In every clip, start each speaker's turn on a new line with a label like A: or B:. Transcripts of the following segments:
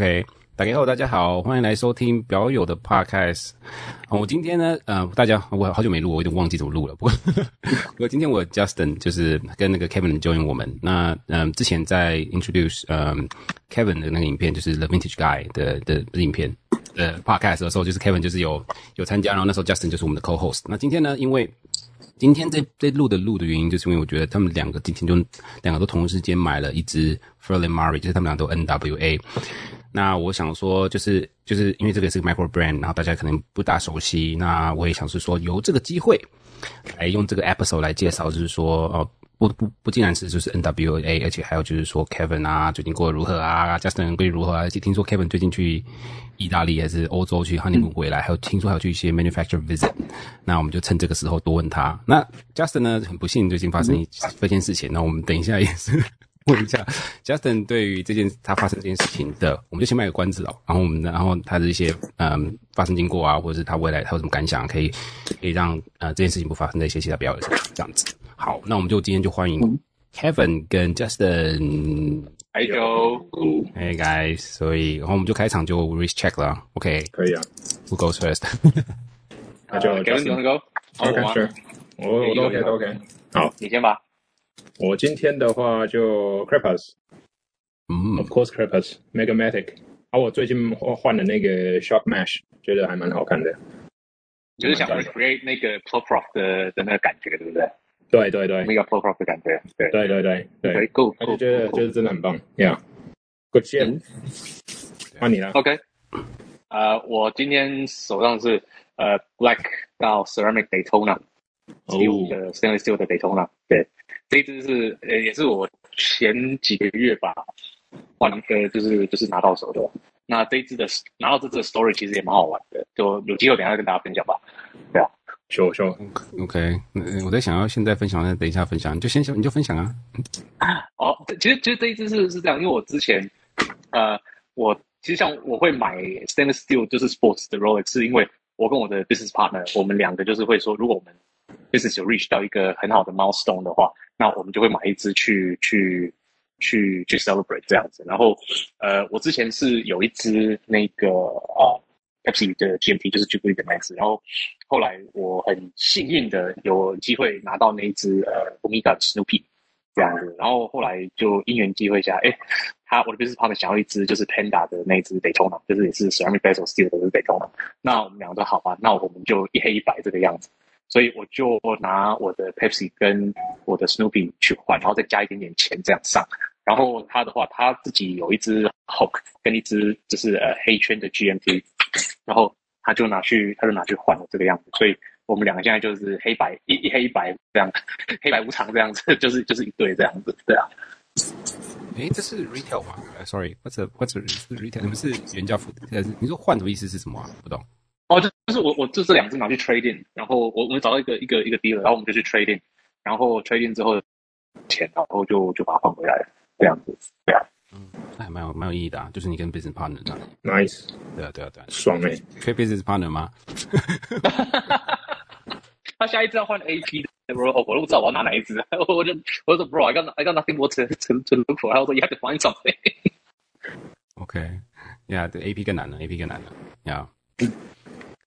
A: OK，大家好，大家好，欢迎来收听表友的 Podcast。我今天呢，呃，大家我好久没录，我有点忘记怎么录了。不过，不过今天我 Justin 就是跟那个 Kevin join 我们。那嗯、之前在 introduce 嗯、Kevin 的那个影片，就是 The Vintage Guy 的的影片的 Podcast 的时候，就是 Kevin 就是有有参加，然后那时候 Justin 就是我们的 Co-host。那今天呢，因为今天这这录的录的原因，就是因为我觉得他们两个今天就两个都同时间买了一支 Ferlin Murray，就是他们俩都 NWA。那我想说，就是就是因为这个是个 micro brand，然后大家可能不大熟悉。那我也想是说，由这个机会来用这个 episode 来介绍，就是说哦。不不不，竟然是就是 NWA，而且还有就是说 Kevin 啊，最近过得如何啊？Justin 过得如何啊？而且听说 Kevin 最近去意大利还是欧洲去 honeymoon 回来，还有听说还有去一些 manufacturer visit。那我们就趁这个时候多问他。那 Justin 呢，很不幸最近发生一这件事情，那我们等一下也是 问一下 Justin 对于这件他发生这件事情的，我们就先卖个关子哦。然后我们然后他的一些嗯发生经过啊，或者是他未来他有什么感想，可以可以让呃这件事情不发生在一些其他表演上这样子。好，那我们就今天就欢迎 Kevin 跟 Justin。
B: Hi Joe。
A: Hey guys，所以然后我们就开场就 race check 了，OK？
B: 可以啊。
A: Who goes first？
B: 那就 Kevin 你 go。OK，sure。我我都 OK，都 OK。好，
C: 你先吧。
B: 我今天的话就 Crepus，。
A: 嗯
B: ，Of course Crepus，Megamatic，。啊，我最近换换了那个 Shock Mesh，觉得还蛮好看的。
C: 就是想 recreate 那个 Ploprof 的的那个感觉，对不对？
B: 对对对，
C: 那个 Ploprof 的感觉，对
B: 对对对对
C: ，Go，
B: 我就觉得就是真的很棒，Yeah，Good shit，换你了
C: ，OK，呃，我今天手上是呃 Black 到 Ceramic Daytona，有的 Stainless Steel 的 Daytona，对，这一只是呃也是我前几个月吧换一个就是就是拿到手的，那这一支的拿到这支的 Story 其实也蛮好玩的，就有机会等下跟大家分享吧，对啊。
B: show show
A: OK，我在想要现在分享，还是等一下分享？你就先你就分享啊。
C: 哦，其实其实这一支是是这样，因为我之前呃，我其实像我会买 stainless steel 就是 sports 的 Rolex，是因为我跟我的 business partner，我们两个就是会说，如果我们 business 有 reach 到一个很好的 milestone 的话，那我们就会买一只去去去去 celebrate 这样子。然后呃，我之前是有一只那个啊。呃 Pepsi 的 GMP 就是 Jubilee 的 Max，然后后来我很幸运的有机会拿到那一只呃 Omega Snoopy 这样子，然后后来就因缘际会下，哎，他我的 business partner 想要一只就是 Panda 的那只北通嘛就是也是 Ceramic Bezel Steel 的 Daytona，那我们两个说好吧，那我们就一黑一白这个样子，所以我就拿我的 Pepsi 跟我的 Snoopy 去换，然后再加一点点钱这样上。然后他的话，他自己有一只 Hulk 跟一只就是呃黑圈的 GMT，然后他就拿去他就拿去换了这个样子，所以我们两个现在就是黑白一一黑一白这样，黑白无常这样子，就是就是一对这样子，对啊。
A: 哎，这是 retail 吗？Sorry，what's a, what's a, retail？你们是原价付的？你说换的意思是什么啊？不懂。
C: 哦，就就是我我就这两只拿去 trade in，然后我我们找到一个一个一个 dealer，然后我们就去 trade in，然后 trade in 之后钱，然后就就把它换回来了。这样子，对啊，
A: 嗯，那还蛮有蛮有意义的啊，就是你跟 business partner 这样
B: ，nice，
A: 对啊对啊对啊，
B: 爽哎，
A: 可以 business partner 吗？
C: 他下一次要换 AP 的，bro，我都不知道我要拿哪一支，我就我就说 bro，I got I got nothing more to to to look for，然后说 you have to find something。
A: OK，yeah，对 AP 更难了，AP 更难了，yeah。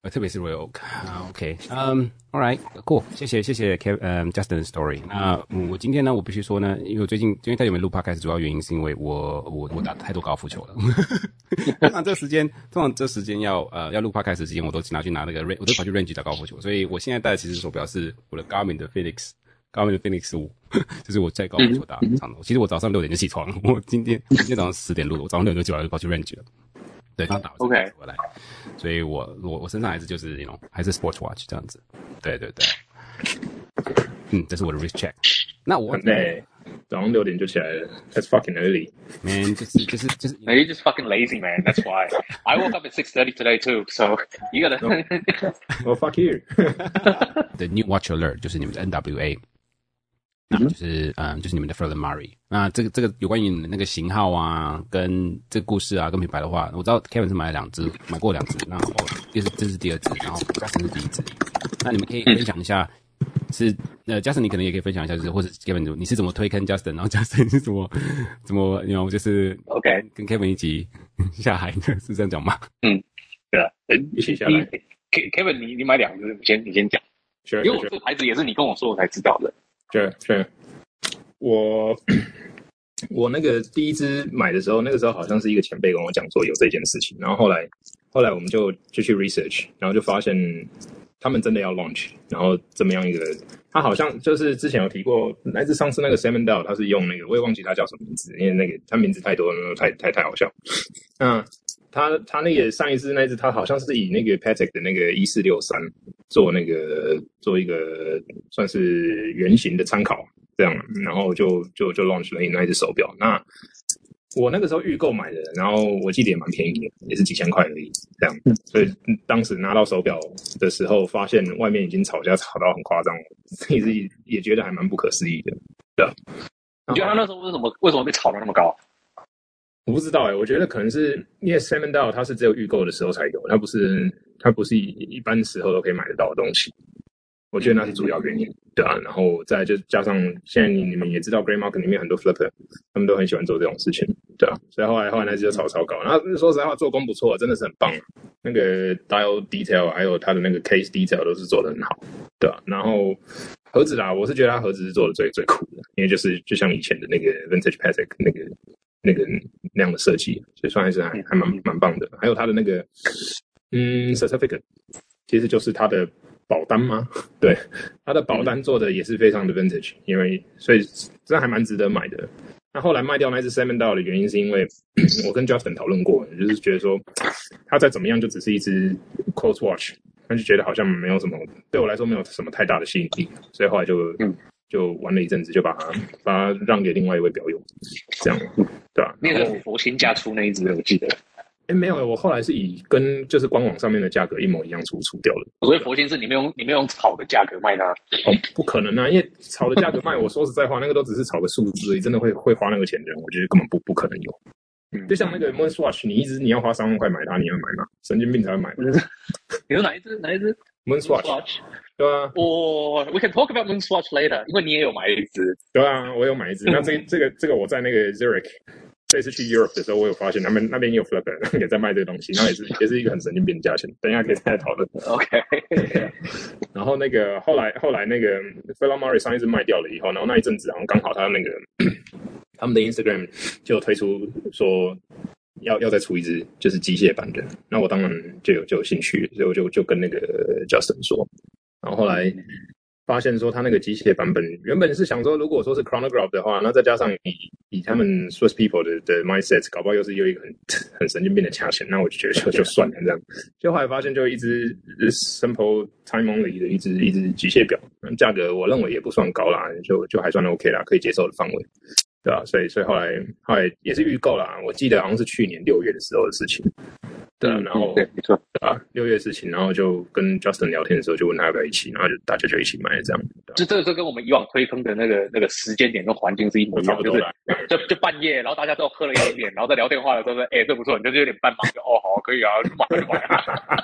A: 呃，特别是 Royal Oak 啊，OK，嗯，All right，cool，谢谢谢谢 Kev，嗯，Justin Story。那我今天呢，我必须说呢，因为我最近因为他有没有录 Podcast，主要原因是因为我我我打太多高尔夫球了。通常这时间，通常这时间要呃要录 Podcast 时间，我都拿去拿那个 range，我都跑去 range 打高尔夫球。所以我现在戴的其实手表是我的 Garmin 的 Phoenix，Garmin 的 Phoenix 五，就是我在高尔夫球打场的。其实我早上六点就起床了，我今天今天早上十点录的，我早上六点就起来就跑去 range 了。对，刚打完回来，OK，所以我我我身上还是就是那种还是 sports watch 这样子，对对对，嗯，这是我的 wrist check。那我
B: 很累，早上六点就起来了，That's fucking
A: early。Man，就是就是就是，
C: You just fucking lazy man. That's why I woke up at six thirty today too. So you gotta.
B: Well, fuck you.
A: The new watch alert 就是你们的 NWA。 那就是嗯，就是你们的 Ferlin Murray。那这个这个有关于你们那个型号啊，跟这个故事啊，跟品牌的话，我知道 Kevin 是买了两只，买过两只，然后这是这是第二只，然后 Justin 是第一只。那你们可以分享一下，是呃 Justin 你可能也可以分享一下，就是或者 Kevin 你是怎么推坑 Justin，然后 Justin 是怎么怎么，然后就是
C: OK
A: 跟 Kevin 一起下海的，是这样讲吗？
C: 嗯，对啊，
B: 一起下来。
C: Kevin，你你买两只，你先你先讲。
B: Sure,
C: 因为我这个牌子也是你跟我说我才知道的。
B: 对对，我我那个第一支买的时候，那个时候好像是一个前辈跟我讲说有这件事情，然后后来后来我们就就去 research，然后就发现他们真的要 launch，然后怎么样一个，他好像就是之前有提过，来自上次那个 Simondl，他是用那个我也忘记他叫什么名字，因为那个他名字太多，太太太好笑。嗯。他他那个上一次那一次，他好像是以那个 Patek 的那个一四六三做那个做一个算是原型的参考，这样，然后就就就 launch 了那一只手表。那我那个时候预购买的，然后我记得也蛮便宜的，也是几千块而已，这样。所以当时拿到手表的时候，发现外面已经吵架吵到很夸张，自己也觉得还蛮不可思议的。对，
C: 你觉得他那时候为什么为什么被炒到那么高？
B: 我不知道哎、欸，我觉得可能是因为 Simondl 它是只有预购的时候才有，它不是它不是一一般时候都可以买得到的东西。我觉得那是主要原因，对啊。然后再就加上现在你你们也知道，Gray Market 里面很多 Flipper，他们都很喜欢做这种事情，对啊。所以后来后来那只就炒超高，然后说实话做工不错，真的是很棒。那个 Dial Detail 还有它的那个 Case Detail 都是做的很好，对啊。然后盒子啦，我是觉得它盒子是做的最最酷的，因为就是就像以前的那个 Vintage Patek 那个。那个那样的设计，所以算还是还还蛮蛮棒的。还有它的那个嗯，certificate，其实就是它的保单吗？对，它的保单做的也是非常的 vintage，因为所以这还蛮值得买的。那后来卖掉那只 Seven d o 的原因是因为 我跟 Justin 讨论过，就是觉得说它再怎么样就只是一只 close watch，那就觉得好像没有什么对我来说没有什么太大的吸引力，所以后来就嗯。就玩了一阵子，就把它把它让给另外一位表友，这样，对吧、啊？
C: 那个佛心价出那一只，我记得。
B: 哎，没有，我后来是以跟就是官网上面的价格一模一样出出掉了。
C: 所以佛心是你没用你没用炒的价格卖它？
B: 哦，不可能啊！因为炒的价格卖，我说实在话，那个都只是炒个数字而已，真的会会花那个钱的人，我觉得根本不不可能有。嗯，就像那个 Moonswatch，你一直你要花三万块买它，你要买吗？神经病才会买。
C: 你说哪一只？哪一只
B: ？Moonswatch。对啊，
C: 我、oh, We can talk about Moonswatch later，因为你也有买一只。
B: 对啊，我有买一只。那这 这个这个我在那个 Zurich，这次去 Europe 的时候，我有发现他们那边也有 Flipper 也在卖这个东西，那也是也是一个很神经病的价钱。等一下可以再讨论。
C: OK。
B: 然后那个后来后来那个 Philip Morris 上一次卖掉了以后，然后那一阵子，然后刚好他那个 他们的 Instagram 就推出说要要再出一只就是机械版的，那我当然就有就有兴趣，所以我就就跟那个 Justin 说。然后后来发现说，他那个机械版本原本是想说，如果说是 chronograph 的话，那再加上以以他们 Swiss people 的的 mindset，搞不好又是又一个很很神经病的价钱，那我就觉得就就算了这样。就后来发现，就一只 simple time only 的一只一只机械表，价格我认为也不算高啦，就就还算 OK 啦，可以接受的范围。对啊，所以所以后来后来也是预购啦，我记得好像是去年六月的时候的事情。对啊，然后、嗯、对，没错，对啊，六月的事情，然后就跟 Justin 聊天的时候，就问他要不要一起，然后就大家就一起买了这样。
C: 就这个就跟我们以往推坑的那个那个时间点跟环境是一模一样，就是就就半夜，然后大家都喝了一点点，然后在聊电话的时候说，哎，这不错，你就是有点半忙，就哦好，可以啊，买就买 啊。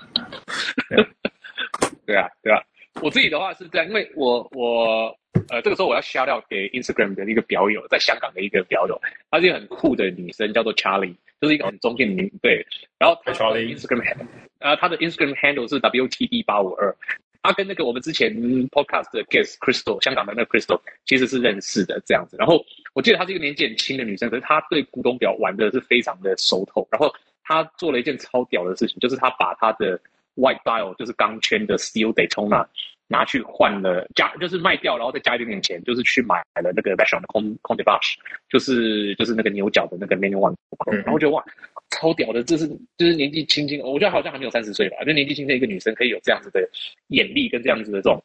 C: 对啊，对啊，我自己的话是这样，因为我我。呃，这个时候我要 shout out 给 Instagram 的一个表友，在香港的一个表友，她是一个很酷的女生，叫做 Charlie，就是一个很中性的名，对。然后她 Charlie Instagram，呃，她的 Instagram handle 是 WTD 八五二，她跟那个我们之前 podcast 的 guest Crystal，香港的那个 Crystal，其实是认识的这样子。然后我记得她是一个年纪很轻的女生，可是她对古董表玩的是非常的熟透。然后她做了一件超屌的事情，就是她把她的 white dial，就是钢圈的 steel Daytona。拿去换了加，就是卖掉，然后再加一点点钱，就是去买了那个 Vacheron 的 Comte des Vaches，就是就是那个牛角的那个 Manual One，然后我觉得哇，超屌的，这是就是年纪轻轻，我觉得好像还没有三十岁吧，就年纪轻轻一个女生可以有这样子的眼力跟这样子的这种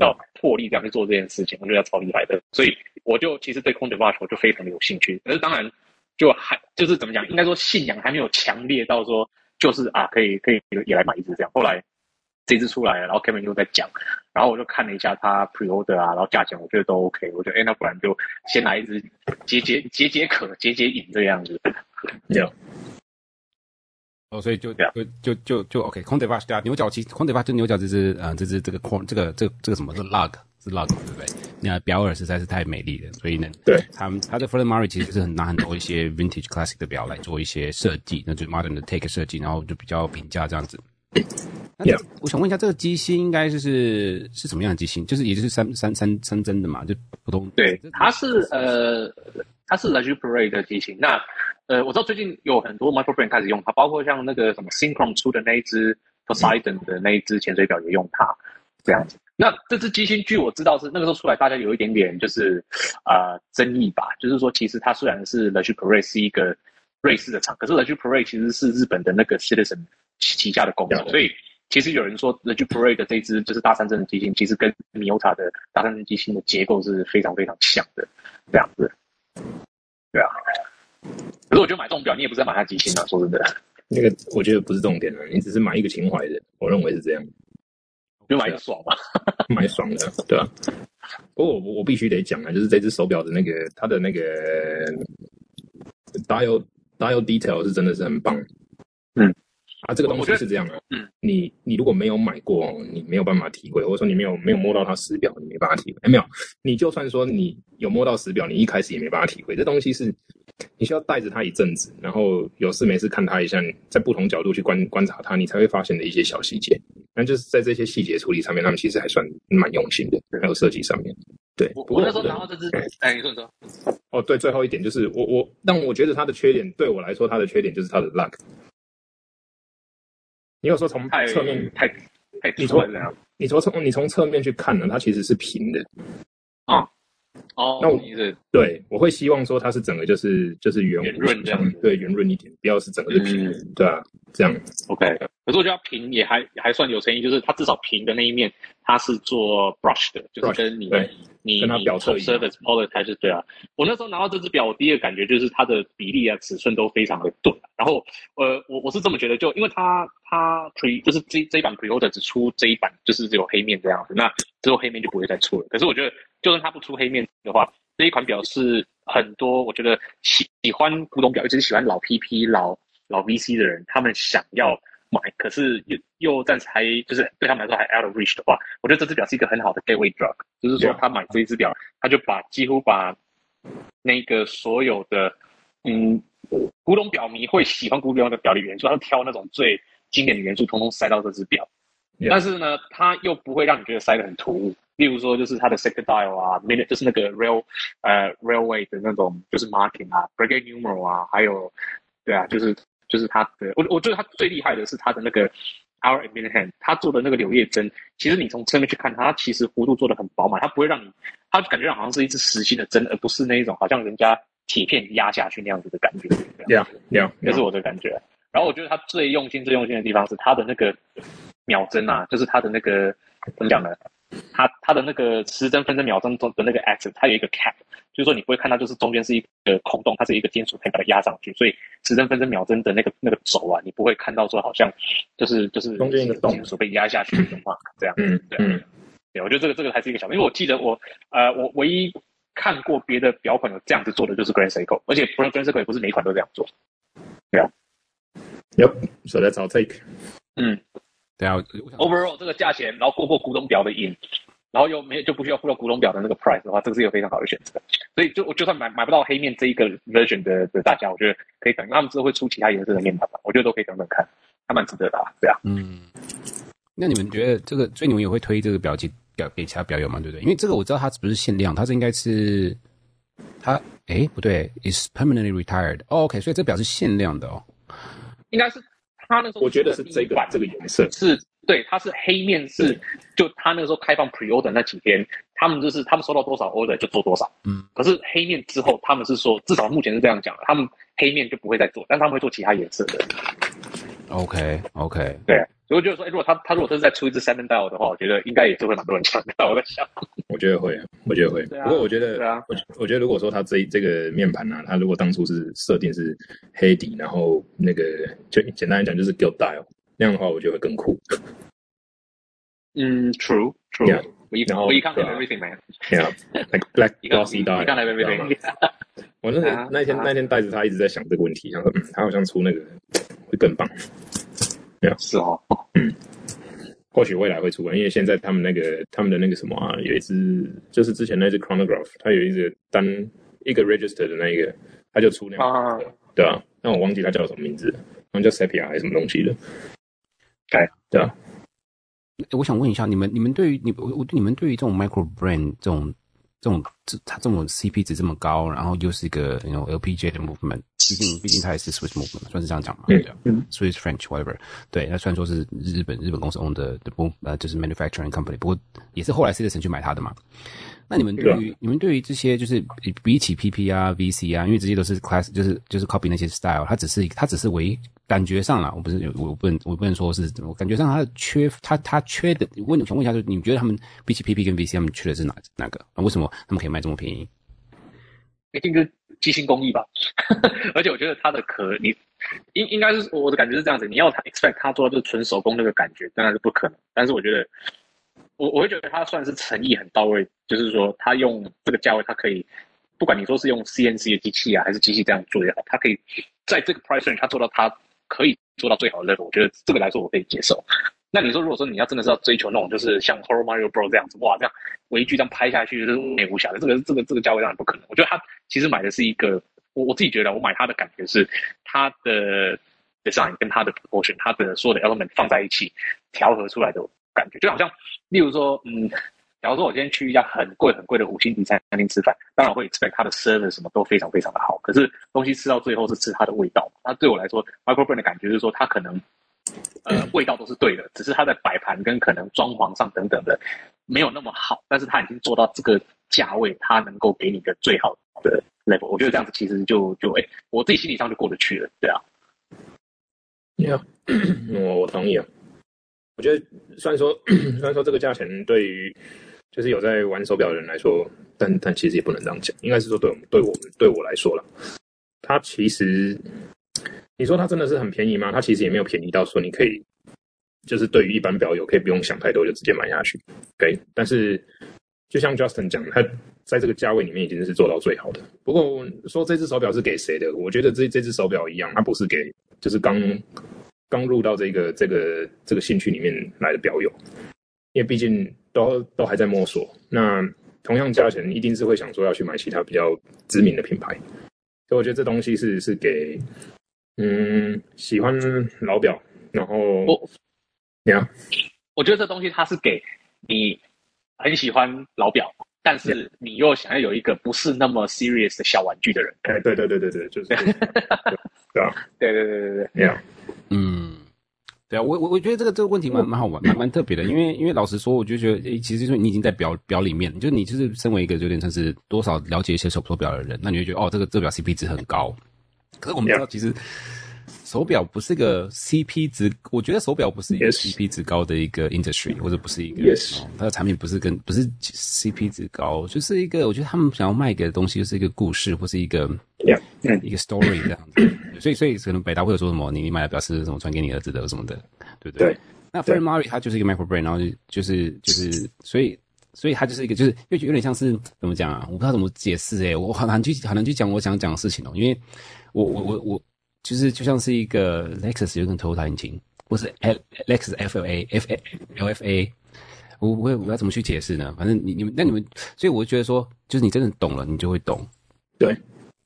C: 要魄力，这样去做这件事情，我觉得超厉害的。所以我就其实对 Comte des Vaches 我就非常的有兴趣，可是当然就还就是怎么讲，应该说信仰还没有强烈到说就是啊可以可以也来买一只这样，后来。这只出来了，然后 Kevin 又在讲，然后我就看了一下他 pre-order 啊，然后价钱我觉得都 OK，我觉得哎，那不然就先来一只解解解解渴解解瘾这个样子。有，
A: 哦，所以就就就就就 OK，Comte des Vaches 对啊，牛角其实 Comte des Vaches 就牛角这只啊，这只这个框这个这个这个什么是 lug 是 lug 对不对？那表耳实在是太美丽了，所以呢，
B: 对，
A: 他们他的 Ferland Murray 其实是很拿很多一些 vintage classic 的表来做一些设计，那就 modern 的 take 设计，然后就比较平价这样子。那 Yeah. 我想问一下，这个机芯应该就是是什么样的机芯？就是也就是三三三三针的嘛，就普通。
C: 对，它是呃，它是 La Joux-Parade 的机芯。那呃，我知道最近有很多 micro brand 开始用它，包括像那个什么 Synchron 出的那一只 Poseidon 的那一只潜水表也用它，这样子。那这只机芯据我知道是那个时候出来，大家有一点点就是啊、呃、争议吧，就是说其实它虽然是 La Joux-Parade 是一个瑞士的厂，可是 La Joux-Parade 其实是日本的那个 Citizen 旗下的公司，所以。其实有人说，La Joux-Parade 的这只就是大三针的机芯，其实跟 Miyota 的大三针机芯的结构是非常非常像的，这样子。对啊。可是我觉得买这种表，你也不是在买它机芯啊，说真的。
B: 那个我觉得不是重点了，你只是买一个情怀的，我认为是这样。
C: 就买一个爽嘛，
B: 买爽的，对啊。不过我我必须得讲啊，就是这只手表的那个它的那个 dial dial detail 是真的是很棒。嗯。啊，这个东西是这样的，嗯，你你如果没有买过，你没有办法体会，或者说你没有没有摸到它实表，你没办法体会。哎，没有，你就算说你有摸到实表，你一开始也没办法体会。这东西是你需要带着它一阵子，然后有事没事看它一下，在不同角度去观观察它，你才会发现的一些小细节。那就是在这些细节处理上面，他们其实还算蛮用心的，还有设计上面。对，
C: 我我那时候拿到这支，哎，你说你说。
B: 哦，对，最后一点就是我我，但我觉得它的缺点，对我来说，它的缺点就是它的 luck。你有时候从侧面
C: 太太
B: 你从你从从你从侧面去看呢，它其实是平的
C: 啊。哦，
B: 那我对，我会希望说它是整个就是就是圆
C: 圆润这样，
B: 对，圆润一点，不要是整个是平的，对啊，这样。
C: OK。可是我觉得平也还还算有诚意，就是它至少平的那一面它是做 brush 的，就是跟你你
B: 跟他表测
C: service polish 还是对啊。我那时候拿到这只表，我第一个感觉就是它的比例啊、尺寸都非常的对。然后呃，我我是这么觉得，就因为它它 pre 就是这这一版 pre-order 只出这一版，就是只有黑面这样子，那之后黑面就不会再出了。可是我觉得，就算它不出黑面的话，这一款表是很多我觉得喜喜欢古董表，尤其是喜欢老 PP 老老 VC 的人，他们想要买，可是又又暂时还就是对他们来说还 out of reach 的话，我觉得这只表是一个很好的 gateway drug，就是说他买这一只表，他就把几乎把那个所有的嗯。古董表迷会喜欢古董表的表的元素，他挑那种最经典的元素，通通塞到这只表。但是呢，它又不会让你觉得塞得很突兀。例如说，就是它的 sector dial 啊，minute 就是那个 rail 呃 railway 的那种，就是 marking 啊，brigade numeral 啊，还有对啊，就是就是它的，我我觉得它最厉害的是它的那个 and minute hand，它做的那个柳叶针，其实你从侧面去看它，它其实弧度做的很饱满，它不会让你，它感觉好像是一支实心的针，而不是那一种好像人家。铁片压下去那样子的感觉，
B: 这样，这样，
C: 这是我的感觉。然后我觉得他最用心、最用心的地方是他的那个秒针啊，就是他的那个怎么讲呢？他他的那个时针、分针、秒针中的那个 axis，它有一个 cap，就是说你不会看到就是中间是一个空洞，它是一个金属片把它压上去，所以时针、分针、秒针的那个那个轴啊，你不会看到说好像就是就是
B: 中间一个洞，
C: 金属被压下去的话，这样，嗯，对，嗯，对，我觉得这个这个还是一个小，因为我记得我呃我唯一。看过别的表款有这样子做的，就是 Grand Seiko，而且 Grand Seiko 也不是每一款都这样做。对啊
B: ，Yep，所以找 take。
C: 嗯，
A: 对啊
C: ，Overall 这个价钱，然后过过古董表的瘾，然后又没有就不需要付到古董表的那个 price 的话，这个是一个非常好的选择。所以就我就算买买不到黑面这一个 version 的的大家，我觉得可以等，他们之后会出其他颜色的面板吧，我觉得都可以等等看，还蛮值得的，啊对啊。
A: 嗯，那你们觉得这个，所以你们也会推这个表机？表给其他表友吗，对不对？因为这个我知道它不是限量，它是应该是它诶不对，is permanently retired。哦，OK，所以这表是限量的哦。
C: 应该是他那时候，
B: 我觉得是这个这个颜色
C: 是对，它是黑面是，就他那个时候开放 pre-order 那几天，他们就是他们收到多少 order 就做多少。嗯，可是黑面之后，他们是说至少目前是这样讲的，他们黑面就不会再做，但他们会做其他颜色的。
A: Okay, okay.
C: 对。所以我觉得说，哎，如果他他如果他是再出一支 Seven Dial 的话，我觉得应该也是会蛮多人抢的。我在想，
B: 我觉得会，我觉得会。不过我觉得，对啊，我我觉得如果说他这这个面盘呢、啊，他如果当初是设定是黑底，然后那个就简单来讲就是 Gilt Dial 那样的话，我觉得会更酷。
C: 嗯，True True。然后 We can't have everything, man.
B: Yeah, like black glossy dial.
C: We can't have everything.
B: 我那 天那天带着他一直在想这个问题，想说，嗯，他好像出那个会更棒。
C: 是哦，
B: 嗯，或许未来会出来，因为现在他们那个他们的那个什么啊，有一只就是之前那只 chronograph，它有一只单一个 register 的那一个，它就出那个，啊对啊，但我忘记它叫什么名字，好像叫 Sepia 还是什么东西的，哎，对啊。
A: 我想问一下，你们你们对于你我你们对于这种 micro brand 这种这种这它这种 CP 值这么高，然后又是一个那种 LPGA 的 movement，毕竟毕竟它也是 Swiss movement，算是这样讲嘛？对啊，Swiss French whatever，对，那虽然说是日本日本公司 own 的的不呃就是 manufacturing company，不过也是后来 Citizen 去买它的嘛。那你们对于你们对于这些就是比起 PP 啊 VC 啊，因为这些都是 class，就是就是 copy 那些 style，它只是它只是唯感觉上啦，我不是我不能我不能说是我感觉上它的缺它它缺的问想问一下，就是你们觉得他们比起 PP 跟 VC，他们缺的是哪哪个？为什么他们可以卖这么便宜？
C: 一定是机芯工艺吧，而且我觉得它的壳，你应应该是我的感觉是这样子，你要他 expect 他做到就是纯手工那个感觉，当然是不可能。但是我觉得。我我会觉得他算是诚意很到位，就是说他用这个价位，他可以不管你说是用 CNC 的机器啊，还是机器这样做也好，他可以在这个 price range 他做到他可以做到最好的 level。我觉得这个来说我可以接受。那你说如果说你要真的是要追求那种就是像 Horror Mario Bro 这样子，哇，这样我一句这样拍下去就是美无瑕的，这个这个这个价位当然不可能。我觉得他其实买的是一个，我我自己觉得我买它的感觉是它的 design 跟它的 proportion，它的所有的 element 放在一起调和出来的。感觉就好像，例如说，嗯，假如说我今天去一家很贵很贵的五星级餐餐厅吃饭，当然会 expect 它的 service 什么都非常非常的好。可是东西吃到最后是吃它的味道。那对我来说，micro brand 的感觉就是说，它可能，呃，味道都是对的，只是它在摆盘跟可能装潢上等等的没有那么好。但是它已经做到这个价位，它能够给你的最好的 level。我觉得这样子其实就就哎、欸，我自己心理上就过得去了，对啊。
B: Yeah，我我同意啊。我觉得虽然说，虽然说这个价钱对于就是有在玩手表的人来说，但但其实也不能这样讲，应该是说对我们对我们对我来说了，它其实你说它真的是很便宜吗？它其实也没有便宜到说你可以就是对于一般表友可以不用想太多就直接买下去。OK，但是就像 Justin 讲，他在这个价位里面已经是做到最好的。不过说这只手表是给谁的？我觉得这这只手表一样，它不是给就是刚。刚入到这个这个这个兴趣里面来的表友，因为毕竟都都还在摸索。那同样价钱，一定是会想说要去买其他比较知名的品牌。所以我觉得这东西是是给嗯喜欢老表，然后我你啊，
C: 我觉得这东西它是给你很喜欢老表，但是你又想要有一个不是那么 serious 的小玩具的人。
B: 哎，对对对对对，就是对，对啊，
C: 对对对对对，
B: 呀。
A: 嗯，对啊，我我我觉得这个这个问题蛮蛮好玩，蛮蛮特别的，因为因为老实说，我就觉得，诶，其实说你已经在表表里面，就是你就是身为一个有点像是多少了解一些手手表的人，那你会觉得哦，这个这表 CP 值很高。可是我们知道，其实。手表不是个 CP 值，我觉得手表不是一个 CP 值高的一个 industry，或者不是一个哦，它的产品不是跟不是 CP 值高，就是一个，我觉得他们想要卖给的东西就是一个故事或是一个一个 story 这样子。所以，所以可能百达会有说什么，你你买的表是什么传给你儿子的什么的，对不对？对。那 Murray 它就是一个 micro brand，然后就就是就是，所以所以它就是一个，就是又有点像是怎么讲啊？我不知道怎么解释诶、欸，我很难去很难去讲我想讲的事情哦，因为我我我我。就是就像是一个 Lexus 有个 Toyota 引擎，或是 Lexus FLA F LFA，我我我要怎么去解释呢？反正你你们那你们，所以我觉得说，就是你真的懂了，你就会懂，
B: 对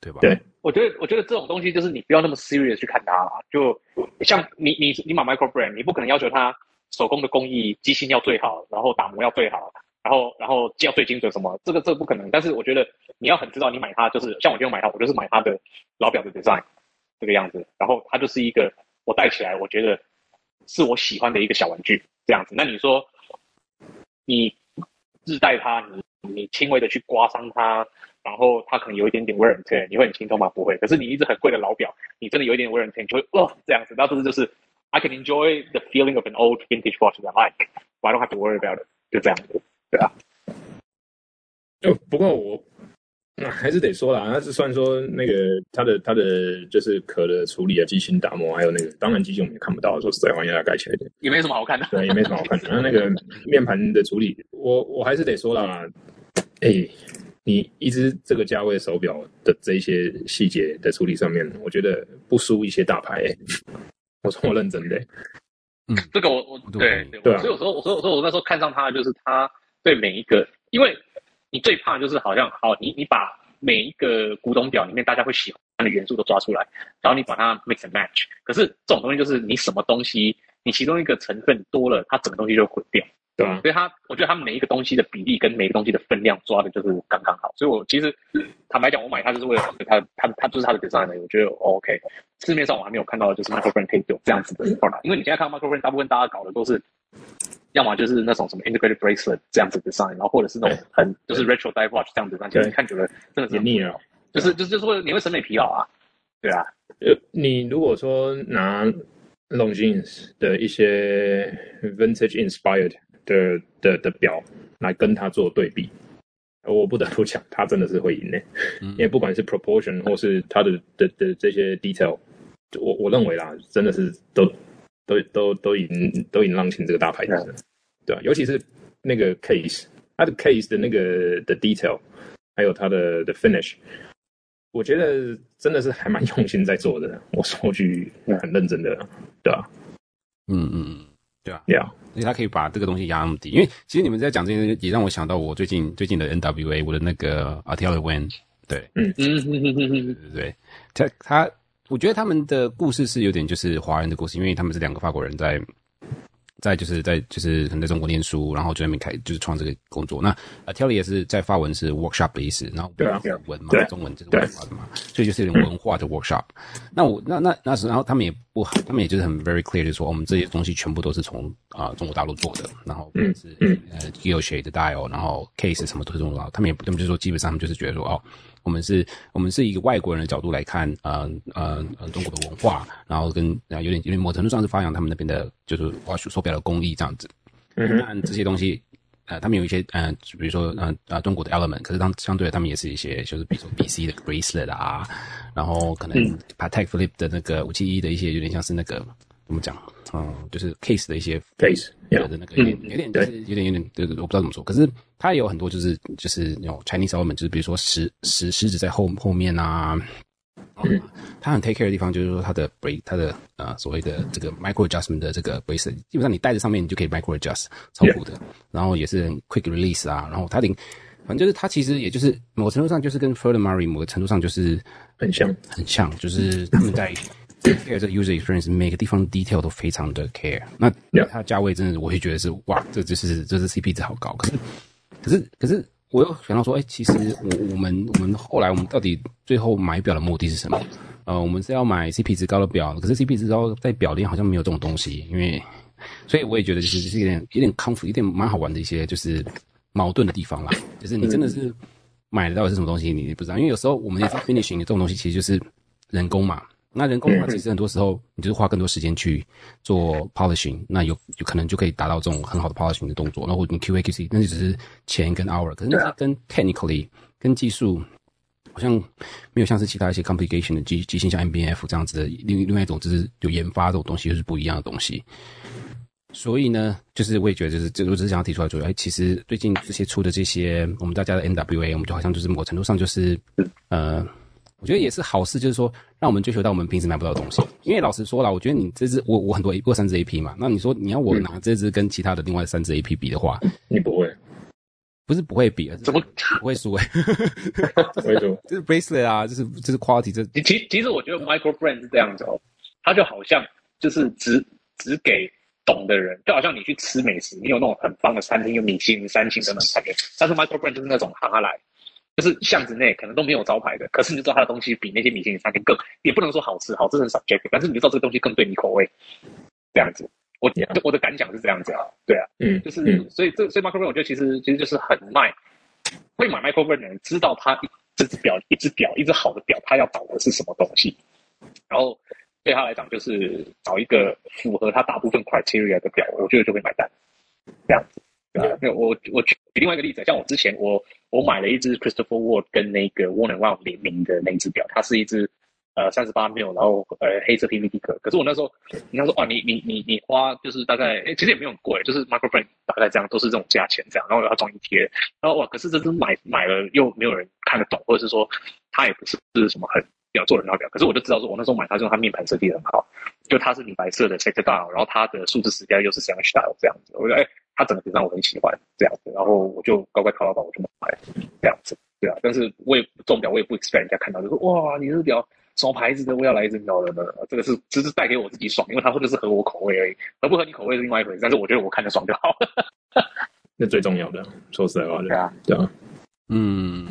A: 对吧？
B: 对，
C: 我觉得我觉得这种东西就是你不要那么 serious 去看它，就像你你你买 micro brand，你不可能要求它手工的工艺机芯要最好，然后打磨要最好，然后然后要最精准什么，这个这个不可能。但是我觉得你要很知道，你买它就是像我今天买它，我就是买它的老表的 design。这个样子，然后它就是一个我戴起来，我觉得是我喜欢的一个小玩具这样子。那你说，你日戴它，你你轻微的去刮伤它，然后它可能有一点点 wear and tear，你会很心痛吗？不会。可是你一只很贵的老表，你真的有一点 wear and tear，你就会哦这样子。那这是就是 I can enjoy the feeling of an old vintage watch that I like, but I don't have to worry about it，就这样子，对啊。
B: 就不过我。那 还是得说啦，那是算说那个它的它的就是壳的处理啊，机芯打磨，还有那个当然机芯我们也看不到，说实在话，应该盖起来点，
C: 也没什么好看的，
B: 对，也没什么好看的。那那个 面盘的处理，我我还是得说啦，哎、欸，你一只这个价位手表的这一些细节的处理上面，我觉得不输一些大牌、欸。我说我认真的、欸，
C: 嗯，这个我我对对，
B: 對啊、
C: 所以有时候我说我说我那时候看上它的就是他对每一个，因为你最怕就是好像好你你把每一个古董表里面大家会喜欢的元素都抓出来，然后你把它 mix and match，可是这种东西就是你什么东西你其中一个成分多了，它整个东西就毁掉。对啊，所以他，我觉得他每一个东西的比例跟每一个东西的分量抓的就是刚刚好。所以我其实坦白讲，我买它就是为了它，它，它就是它的 design 的。我觉得 OK。市面上我还没有看到的就是 microphone 可以有这样子的 product，因为你现在看到 microphone，大部分大家搞的都是，要么就是那种什么 integrated bracelet 这样子的 design，然后或者是那种很就是 retro dive watch 这样子的 design，其实看久了真的是腻了，就是就是就是会你会审美疲劳啊。对啊，
B: 呃，你如果说拿 Longines 的一些 vintage inspired。的的的表来跟他做对比，我不得不讲，他真的是会赢的，嗯、因为不管是 proportion 或是他的的的这些 detail，我我认为啦，真的是都都都都赢都赢浪琴这个大牌子，嗯、对吧？尤其是那个 case，它的 case 的那个的 detail，还有它的的 finish，我觉得真的是还蛮用心在做的。我说句很认真的，对吧？
A: 嗯嗯嗯。对啊，
B: 对啊，
A: 所以他可以把这个东西压那么低，因为其实你们在讲这些，也让我想到我最近最近的 NWA，我的那个 Attila Wang，对，嗯嗯嗯嗯嗯，对对对，他他，我觉得他们的故事是有点就是华人的故事，因为他们是两个法国人在。在就是在就是可能在中国念书，然后就在那边开就是创这个工作。那呃，Atelier 也是在发文是 workshop 的意思，然后文嘛，中文就是文化的嘛，所以就是有点文化的 workshop。那我那那那时然后他们也不好，他们也就是很 very clear 就是说，我们这些东西全部都是从啊、呃、中国大陆做的，然后是呃 Guilloche 的 dial，然后 case 什么都是中国大陆。他们也他们就说基本上他们就是觉得说哦。我们是，我们是一个外国人的角度来看，呃呃呃，中国的文化，然后跟然后有点有点某程度上是发扬他们那边的，就是手表的工艺这样子。嗯哼，那这些东西，呃，他们有一些，呃，比如说，呃呃，中国的 element，可是当相对的，他们也是一些，就是比如说 BC 的 bracelet 啊，然后可能 Patek Philippe 的那个五七一的一些，有点像是那个怎么讲？嗯，就是 case 的一些
B: case
A: 的那个有点有点就是有点有点对对，我不知道怎么说。可是它也有很多就是就是那种 Chinese element，就是比如说石石狮子在后后面啊。嗯，它很 take care 的地方就是说它的 break 它的呃所谓的这个 micro adjustment 的这个 bracelet，基本上你戴在上面你就可以 micro adjust 超酷的。然后也是很 quick release 啊。然后它领反正就是它其实也就是某程度上就是跟 Furler Murray 某个程度上就是很像很像，就是他们在。Care 这个 user experience 每个地方 detail 都非常的 care，那它价位真的我会觉得是哇，这就是这是 CP 值好高。可是可是可是我又想到说，哎、欸，其实我我们我们后来我们到底最后买表的目的是什么？呃，我们是要买 CP 值高的表，可是 CP 值高在表链好像没有这种东西，因为所以我也觉得就是是有点有点 conflict，有点蛮好玩的一些就是矛盾的地方啦。就是你真的是买得到的是什么东西，你不知道，因为有时候我们也 finishing 这种东西其实就是人工嘛。那人工的话，其实很多时候你就是花更多时间去做 polishing，那有有可能就可以达到这种很好的 polishing 的动作。然后你 QA QC，那就只是钱跟 hour，可是那跟 technically 跟技术好像没有像是其他一些 complication 的机机型，像 MBF 这样子的另另外一种，就是有研发这种东西，就是不一样的东西。所以呢，就是我也觉得，就是这我只是想要提出来说，哎，其实最近这些出的这些我们大家的 NWA，我们就好像就是某程度上就是呃。我觉得也是好事，就是说让我们追求到我们平时买不到的东西。因为老实说了，我觉得你这只我我很多过三只 AP 嘛，那你说你要我拿这只跟其他的另外三只 AP 比的话，
B: 你不会，
A: 不是不会比，
C: 怎么
A: 不会输？哎，
B: 不会输，
A: 就是 bracelet 啊，就是就是 quality 这。
C: 其其实我觉得 micro brand 是这样子哦，它就好像就是只只给懂的人，就好像你去吃美食，你有那种很棒的餐厅，有米其林三星的那种餐厅，但是 micro brand 就是那种行下来。就是巷子内可能都没有招牌的，可是你就知道它的东西比那些米其林餐厅更，也不能说好吃，好吃很 subjective，但是你就知道这个东西更对你口味，这样子。我.我的感想是这样子啊，对啊，嗯，就是、嗯、所以这所以 Michael 我觉得其实其实就是很卖，会买 Michael 的人知道他一这只表一只表一只好的表，他要找的是什么东西，然后对他来讲就是找一个符合他大部分 criteria 的表，我觉得就会买单，这样子。对啊，我我举另外一个例子，像我之前我我买了一只 Christopher Ward 跟那个 Worn & Wound 联名的那只表，它是一只呃三十八 mil，然后呃黑色 PVD 壳。可是我那时候，你要说哇，你你你你花就是大概，哎，其实也没有很贵，就是 Michael Friend 大概这样，都是这种价钱这样，然后要装一贴，然后哇，可是这只买买了又没有人看得懂，或者是说它也不是是什么很表做的表，可是我就知道说，我那时候买它，就它面盘设计很好，就它是米白色的 check dial，然后它的数字时标又是 Sandwich Dial 这样子，我觉得哎，它整个地方我很喜欢这样子，然后我就乖乖淘淘宝我就买这样子，对啊，但是我也这种表我也不 expect 人家看到就说哇，你这表什么牌子的，我要来一只表的呢？这个是只是带给我自己爽，因为它或者是合我口味而已，合不合你口味是另外一回事，但是我觉得我看着爽就好。了，
B: 那最重要的，说实在话，
C: 对啊，
B: 对啊，
A: 嗯，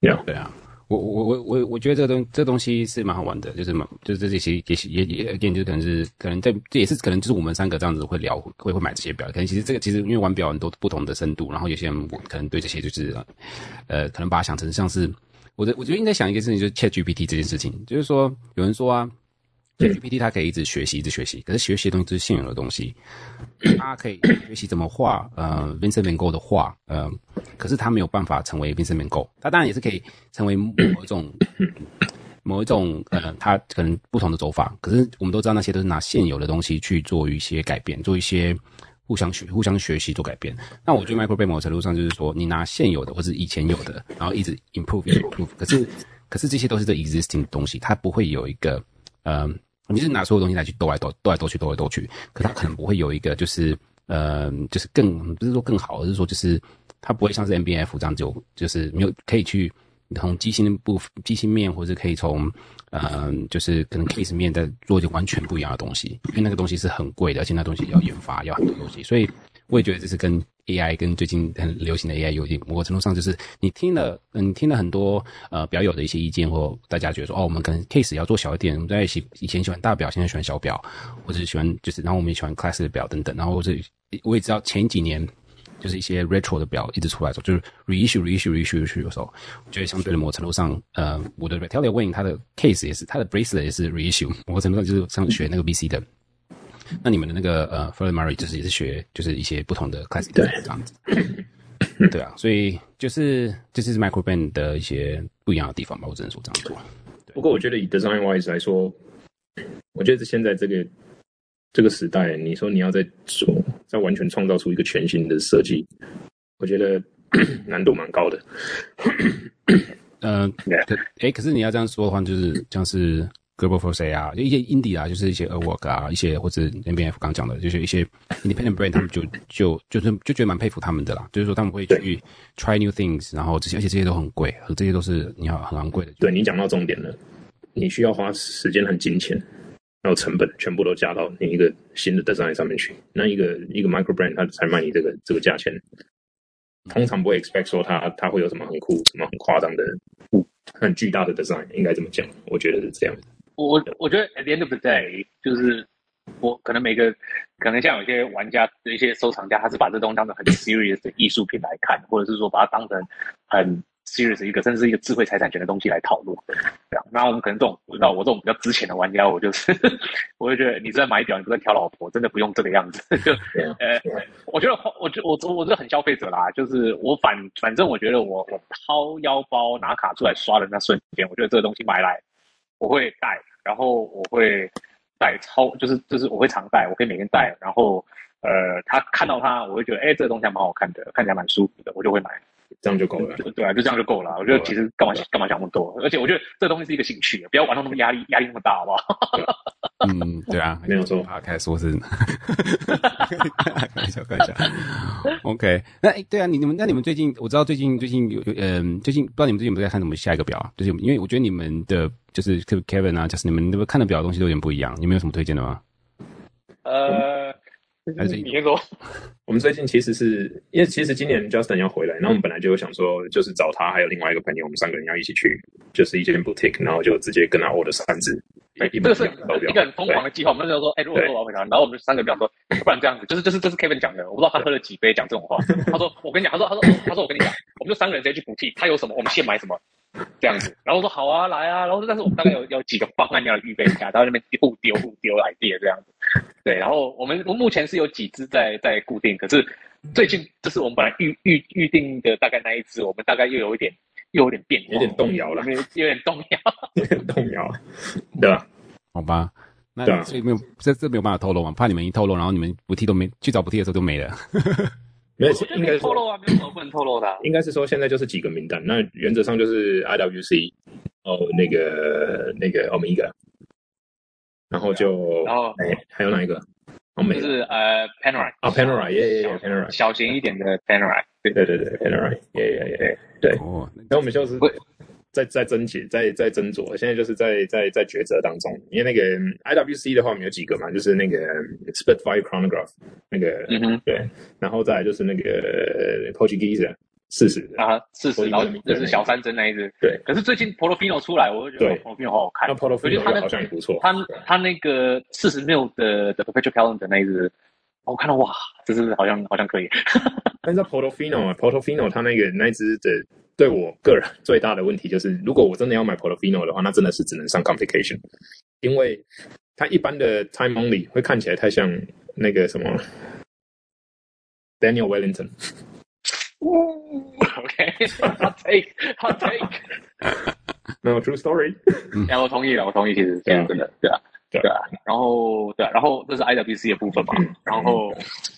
B: 对啊，
A: 对啊。我我我我我觉得这个东这个东西是蛮好玩的，就是蛮就是这些也也也也就可能是可能在这也是可能就是我们三个这样子会聊会会买这些表，可能其实这个其实因为玩表很多不同的深度，然后有些人可能对这些就是呃可能把它想成像是我的我觉得应该想一个事情就是 ChatGPT 这件事情，就是说有人说啊。GPT 它可以一直学习，一直学习，可是学习的东西就是现有的东西。它可以学习怎么画，呃，Vincent Van Gogh 的画，呃，可是它没有办法成为 Vincent Van Gogh。它当然也是可以成为某一种某一种 呃，它可能不同的走法。可是我们都知道，那些都是拿现有的东西去做一些改变，做一些互相学、互相学习做改变。那我觉得 Micro:bit 某程度上就是说，你拿现有的或者以前有的，然后一直 improve、improve。可是，可是这些都是这 existing 的东西，它不会有一个。呃，你是拿所有东西来去斗来斗，斗来斗去，斗来斗去，可它可能不会有一个，就是呃，就是更不是说更好，而是说就是它不会像是 MBF 这样就就是没有可以去从机芯部机芯面，或者可以从呃，就是可能 case 面再做一些完全不一样的东西，因为那个东西是很贵的，而且那东西要研发，要很多东西，所以我也觉得这是跟。AI 跟最近很流行的 AI 有点某个程度上，就是你听了，嗯，听了很多呃表友的一些意见，或大家觉得说，哦，我们可能 case 要做小一点，我们在一起以前喜欢大表，现在喜欢小表，或者喜欢就是，然后我们也喜欢 class 的表等等，然后或者我也知道前几年就是一些 retro 的表一直出来的时候，就是 reissue reissue reissue reissue 的时候，我觉得相对的某个程度上，呃，我的 Retailer Wing 它的 case 也是，它的 bracelet 也是 reissue，某个程度上就是像学那个 BC 的。那你们的那个呃 Ferley Murray 就是也是学就是一些不同的 classic 这样子，对，啊，所以就是这就是 Micro Band 的一些不一样的地方吧，我只能说这样做。
B: 不过我觉得以 design wise 来说，我觉得现在这个这个时代，你说你要在做在完全创造出一个全新的设计，我觉得 难度蛮高的。
A: 嗯，哎，可是你要这样说的话，就是像是。Global Force 啊，就一些 Indie 啊，就是一些 Awork 啊，一些或者 NBF 刚讲的，就是一些 Independent Brand，他们就就就是就觉得蛮佩服他们的啦。就是说他们会去 try new things，然后这些而且这些都很贵，和这些都是你要很昂贵的。
B: 对，你讲到重点了，你需要花时间和金钱，然后成本全部都加到你一个新的 design 上面去。那一个一个 Micro Brand，它才卖你这个这个价钱，通常不会 expect 说它它会有什么很酷、什么很夸张的、很巨大的 design，应该这么讲，我觉得是这样。
C: 我我觉得 at the end of the day，就是我可能每个可能像有些玩家的一些收藏家，他是把这东西当成很 serious 的艺术品来看，或者是说把它当成很 serious 一个甚至是一个智慧财产权的东西来讨论。对啊，那我们可能这种，我知道我这种比较值钱的玩家，我就是 我就觉得你在买表，你不在挑老婆，真的不用这个样子。就呃，我觉得我觉我我我是很消费者啦，就是我反反正我觉得我我掏腰包拿卡出来刷的那瞬间，我觉得这个东西买来。我会带，然后我会带超，就是就是我会常带，我可以每天带。然后，呃，他看到他，我会觉得，哎，这个东西还蛮好看的，看起来蛮舒服的，我就会买。
B: 这样就够了。
C: 对啊，就这样就够了。我觉得其实干嘛干嘛想那么多？而且我觉得这个东西是一个兴趣，不要玩到那么压力，压力那么大，好不好？
A: 嗯，对啊，没有错。开始说是，开玩笑，开玩笑。OK，那哎，对啊，你你们那你们最近，我知道最近最近有有嗯，最近不知道你们最近有没有在看什么下一个表啊？就是因为我觉得你们的就是 Kevin 啊，就是你们那个看的表的东西都有点不一样，你们有什么推荐的吗？
C: 呃。还是你先说。
B: 我们最近其实是因为其实今年 Justin 要回来，然后我们本来就想说，就是找他还有另外一个朋友，我们三个人要一起去，就是一间 boutique，然后就直接跟他 order 三支。
C: 这个是一个很疯狂的计划。我们那时候说，哎，如果说我要回来，然后我们三个人说，不然这样子，就是就是这是 Kevin 讲的，我不知道他喝了几杯讲这种话。他说，我跟你讲，他说他说他说我跟你讲，我们就三个人直接去 boutique，他有什么我们现买什么。这样子，然后我说好啊，来啊，然后但是我们大概有有几个方案要预备一下，到那边互丢互丢 idea 这样子。对，然后我们我目前是有几只在在固定，可是最近就是我们本来预预预定的大概那一只，我们大概又有一点又有点变，
B: 有点动摇了，
C: 有点动摇，
B: 有点动摇，对吧？
A: 好吧，那所以没有这这没有办法透露嘛，怕你们一透露，然后你们补贴都没去找补贴的时候都没了。
B: 没有，应该
C: 透露啊，没有什么不能透露的。
B: 应该是说现在就是几个名单，那原则上就是 IWC，哦，那个那个欧米伽，然后就
C: 然后
B: 哎还有哪一个？欧米
C: 就是呃 Panerai
B: 啊 Panerai 耶耶耶 Panerai
C: 小型一点的 Panerai 对
B: 对对对 Panerai 耶耶耶对。
A: 哦，
B: 那我们就是在在斟酌，在在斟酌，现在就是在在在抉择当中。因为那个 IWC 的话，我们有几个嘛，就是那个 Spitfire Chronograph 那个，
C: 嗯哼，
B: 对，然后再来就是那个 Portuguese 四十
C: 啊，四十，然后就是小三针那一只，
B: 对。
C: 可是最近 Portofino 出来，我就觉得 Portofino 好好看，
B: 那 Portofino 好像也不错。
C: 他他那个四十 mil 的的 Perpetual Calendar 那一只，我看到哇，这是好像好像可以。
B: 但是 Portofino 啊，Portofino 他那个那一只的。对我个人最大的问题就是，如果我真的要买 Portofino 的话，那真的是只能上 Complication，因为它一般的 Time Only 会看起来太像那个什么 Daniel Wellington。
C: OK，Hot take，Hot take，No
B: true story。
C: 哎，我同意了，我同意，其实这样真的，对啊。对。啊，然后对啊，然后这是 IWC 的部分嘛，嗯、然后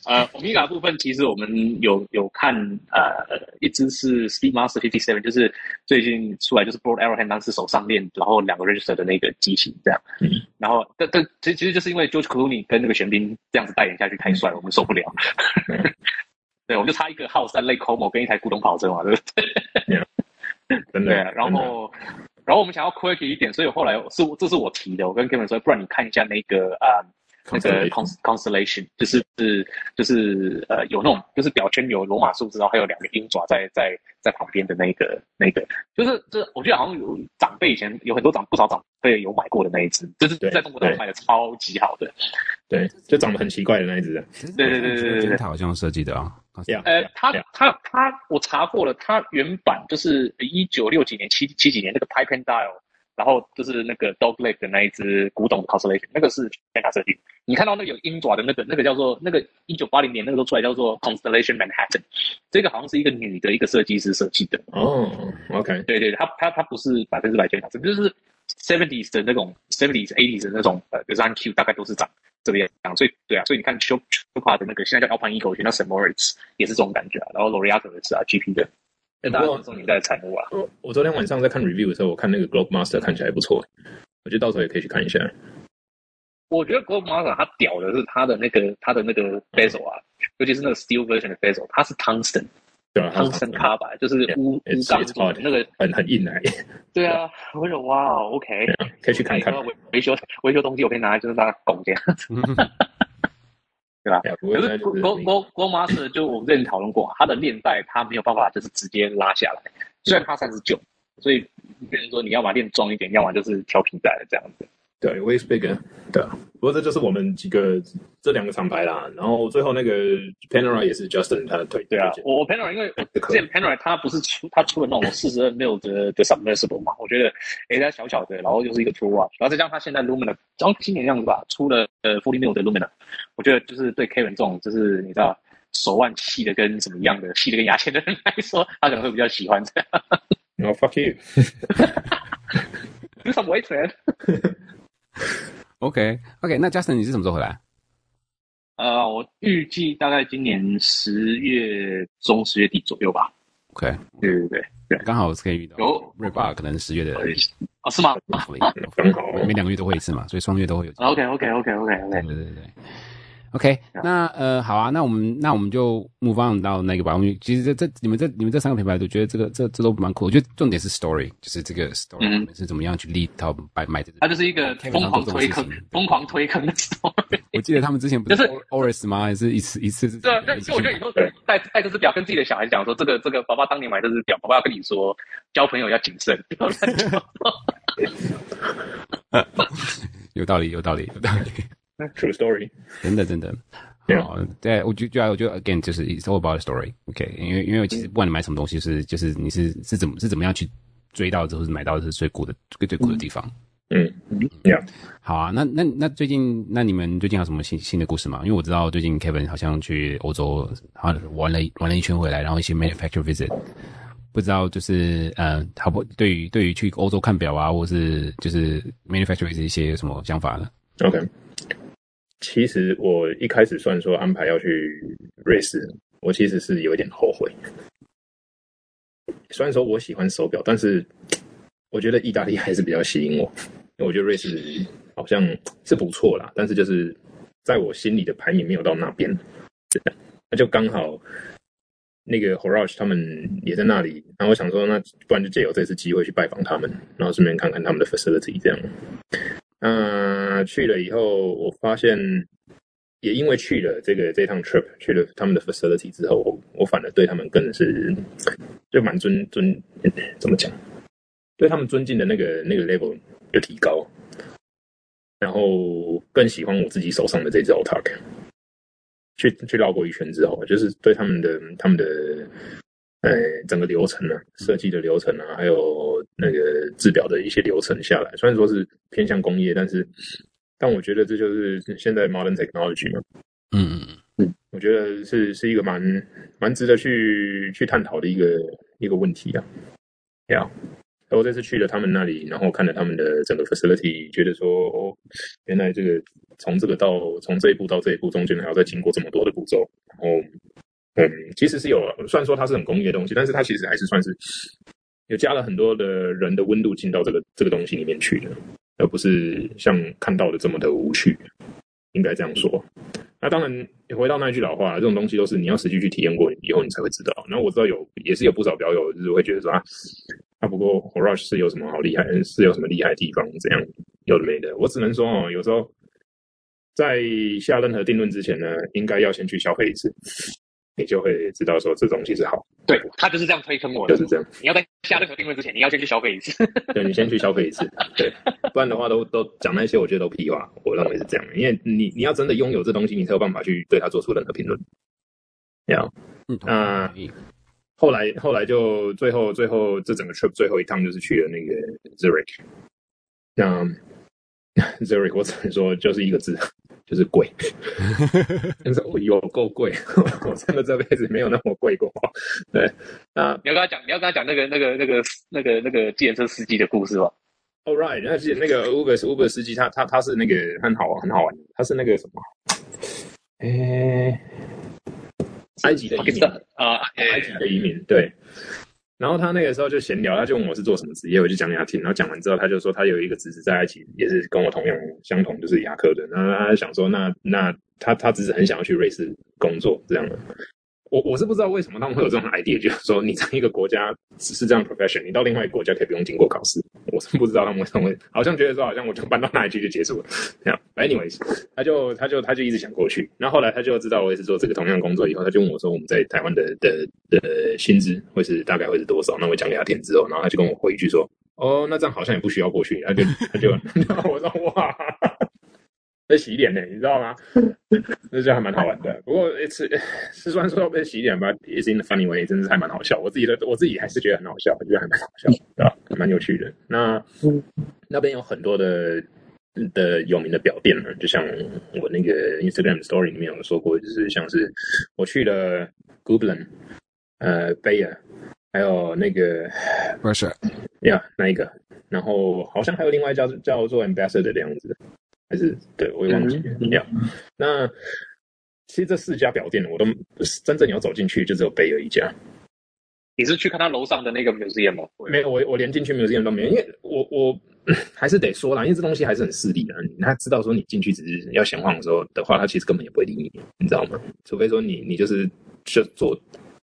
C: 呃，Omega 的部分其实我们有有看呃，一支是 Speed Master Fifty Seven，就是最近出来就是 Broad Arrowhead 当时手上链，然后两个 Register 的那个机型这样，嗯、然后但但其实其实就是因为 George Clooney 跟那个玄彬这样子代言下去太帅，我们受不了，嗯、对，我们就差一个耗三类 Como 跟一台古董跑车嘛，对不对？嗯、对、啊，然后。然后我们想要 quick 一点，所以后来是这是我提的。我跟 Kevin 说，不然你看一下那个啊，那个 constellation，就是是就是呃有那种就是表圈有罗马数字，然后还有两个鹰爪在在在旁边的那个那个，就是这我觉得好像有长辈以前有很多长不少长辈有买过的那一只，就是在中国大陆卖的超级好的，
B: 对，就长得很奇怪的那一只，
C: 对对对对对，
A: 他好像设计的啊。
C: Yeah, 呃，他他他，我查过了，他原版就是一九六几年七七几年那个 Pipe and Dial，然后就是那个 Dog Leg 的那一只古董 Constellation，那个是天塔设计。你看到那个有鹰爪的那个，那个叫做那个一九八零年那个时候出来叫做 Constellation Manhattan，这个好像是一个女的一个设计师设计的。
B: 哦、oh,，OK，
C: 对对，他他他不是百分之百天塔设计，就是 seventies 的那种 seventies eighties 的那种呃 design Q 大概都是长。这个样，所以对啊，所以你看 Chopard 的那个现在叫 Alpine Eagle，以前叫 St. Moritz，也是这种感觉啊。然后 Laureato 也是啊，GP 的，那大家这种年代的产物啊。我
B: 我昨天晚上在看 review 的时候，我看那个 Globemaster 看起来还不错，我觉得到时候也可以去看一下。
C: 我觉得 Globemaster 它屌的是它的那个它的那个 bezel 啊，嗯、尤其是那个 steel version 的 bezel，它是 tungsten。对啊，tungsten carbide 就是鎢鎢钢那个
B: 很很硬哎。
C: 对啊，我说哇，OK，
B: 可以去看看。
C: 维维修维修东西，我可以拿来就是拿来拱这样。对吧？可是 Go Go Globemaster 就我们之前讨论过，他的链带他没有办法就是直接拉下来，虽然他三十九，所以变成说你要把链装一点，要么就是调皮带这样子。
B: 对，waist bigger，对啊。不过这就是我们几个这两个厂牌啦。然后最后那个 Panerai 也是 Justin 他的腿。
C: 对啊，我 Panerai 因为 之前 Panerai 他不是出他出了那种四十二 mil 的的 submersible 嘛，我觉得哎它小小的，然后又是一个 true watch，然后再加上他现在 Lumina，然后今年这样子吧，出了呃40 mil 的 Lumina，我觉得就是对 Kevin 这种就是你知道手腕细的跟什么一样的细的跟牙签的人 来说，他可能会比较喜欢这样。
B: No fuck
C: you，do some weights man。
A: OK OK，那 Justin 你是什么时候回来？
C: 呃，我预计大概今年十月中、十月底左右吧。
A: OK，
C: 对对对对，
A: 刚好是可以遇到。有 Reebok 可能十月的
C: 哦？是吗？
A: 每两个月都会一次嘛，所以双月都会有。
C: OK OK OK OK OK，
A: 对对对。OK，那呃好啊，那我们那我们就 move on 到那个吧。我们其实这这你们这你们这三个品牌都觉得这个这这都蛮酷。我觉得重点是 story，就是这个 story 是怎么样去立套买买这个。
C: 它就是一个疯狂推坑，疯狂推坑的 story。
A: 我记得他们之前不是 Oris 吗？还是一次一次是？
C: 对啊，那我觉得以后带带这只表跟自己的小孩讲说，这个这个爸爸当年买这只表，爸爸要跟你说，交朋友要谨慎。有道理，
A: 有道理，有道理。
B: True story，
A: 真的真的，好，对，我就就，我觉得 again 就是 it's all about the story，OK，因为因为其实不管你买什么东西，是就是你是是怎么是怎么样去追到之后是买到的是最酷的最最酷的地方，
B: 嗯嗯
A: 好啊，那那那最近那你们最近有什么新新的故事吗？因为我知道最近 Kevin 好像去欧洲，好像玩了玩了一圈回来，然后一些 manufacturer visit，不知道就是呃，好不对于对于去欧洲看表啊，或是就是 manufacturer visit 一些什么想法呢
B: ？OK。其实我一开始算说安排要去瑞士，我其实是有一点后悔。虽然说我喜欢手表，但是我觉得意大利还是比较吸引我，因为我觉得瑞士好像是不错啦，但是就是在我心里的排名没有到那边，那就刚好那个 Horish 他们也在那里，然后我想说，那不然就借由这次机会去拜访他们，然后顺便看看他们的 facility 这样。那去了以后，我发现也因为去了这个这趟 trip，去了他们的 facility 之后，我，我反而对他们更是就蛮尊尊，怎么讲？对他们尊敬的那个那个 level 有提高，然后更喜欢我自己手上的这支 Autarch。去去绕过一圈之后，就是对他们的他们的呃整个流程啊，设计的流程啊，还有那个制表的一些流程下来，虽然说是偏向工业，但是但我觉得这就是现在 modern technology 嘛。嗯嗯嗯，我觉得是是一个蛮蛮值得去去探讨的一个一个问题啊。Yeah. 我这次去了他们那里，然后看了他们的整个 facility，觉得说，哦，原来这个从这个到从这一步到这一步中间还要再经过这么多的步骤，然后，嗯，其实是有，虽然说它是很工业的东西，但是它其实还是算是有加了很多的人的温度进到这个这个东西里面去的，而不是像看到的这么的无趣，应该这样说。那当然，回到那句老话，这种东西都是你要实际去体验过以后，你才会知道。那我知道有也是有不少表友就是会觉得说啊。啊，不过 Rush 是有什么好厉害？是有什么厉害的地方？怎样有的没的？我只能说哦，有时候在下任何定论之前呢，应该要先去消费一次，你就会知道说这东西是好。
C: 对，他就是这样推坑我的，
B: 就是这样。
C: 你要在下任何定论之前，你要先去消费一次。
B: 对，你先去消费一次，对，不然的话都都讲那些，我觉得都屁话。我认为是这样，因为你你要真的拥有这东西，你才有办法去对它做出任何评论。要，嗯啊。后来，后来就最后，最后这整个 trip 最后一趟就是去了那个 Zurich。那 Zurich 我只能说就是一个字，就是贵。但是有够贵，我真的这辈子没有那么贵过。对，那
C: 你要跟他讲，你要跟他讲那个、那个、那个、那个、那个计程车司机的故事吧。
B: All right，那是那个 Uber Uber 司机，他他他是那个很好玩很好玩，他是那个什么？诶。埃及的移民啊，埃及的移民对。然后他那个时候就闲聊，他就问我是做什么职业，我就讲给他听。然后讲完之后，他就说他有一个侄子在一起，也是跟我同样相同，就是牙科的。然后他想说，那那他他侄子很想要去瑞士工作，这样的。我我是不知道为什么他们会有这种 idea，就是说你在一个国家只是这样 profession，你到另外一个国家可以不用经过考试。我是不知道他们为什么会，好像觉得说好像我就搬到那里去就结束了这样。Anyways，他就他就他就一直想过去。然后后来他就知道我也是做这个同样工作以后，他就问我说我们在台湾的的的薪资会是大概会是多少？那我讲给他听之后，然后他就跟我回一句说，哦，那这样好像也不需要过去。他就他就 然后我说哇。被洗脸呢，你知道吗？那就还蛮好玩的。不过一次 是虽然说要被洗脸吧，也是 in a funny way，真的是还蛮好笑。我自己的我自己还是觉得很好笑，我觉得还蛮好笑，对吧？蛮有趣的。那那边有很多的的有名的表店呢，就像我那个 Instagram story 里面有说过，就是像是我去了 Gubelin 呃，Bayer，还有那个
A: Russia，
B: 呀，那一个，然后好像还有另外一家叫做 Ambassador 的样子。还是对，我也忘记了。那其实这四家表店，我都真正要走进去，就只有贝尔一家。
C: 你是去看他楼上的那个 museum 吗？
B: 没有，我我连进去 museum 都没有，因为我我 还是得说啦，因为这东西还是很势利的。他知道说你进去只是要闲晃的时候的话，他其实根本也不会理你，你知道吗？除非说你你就是就做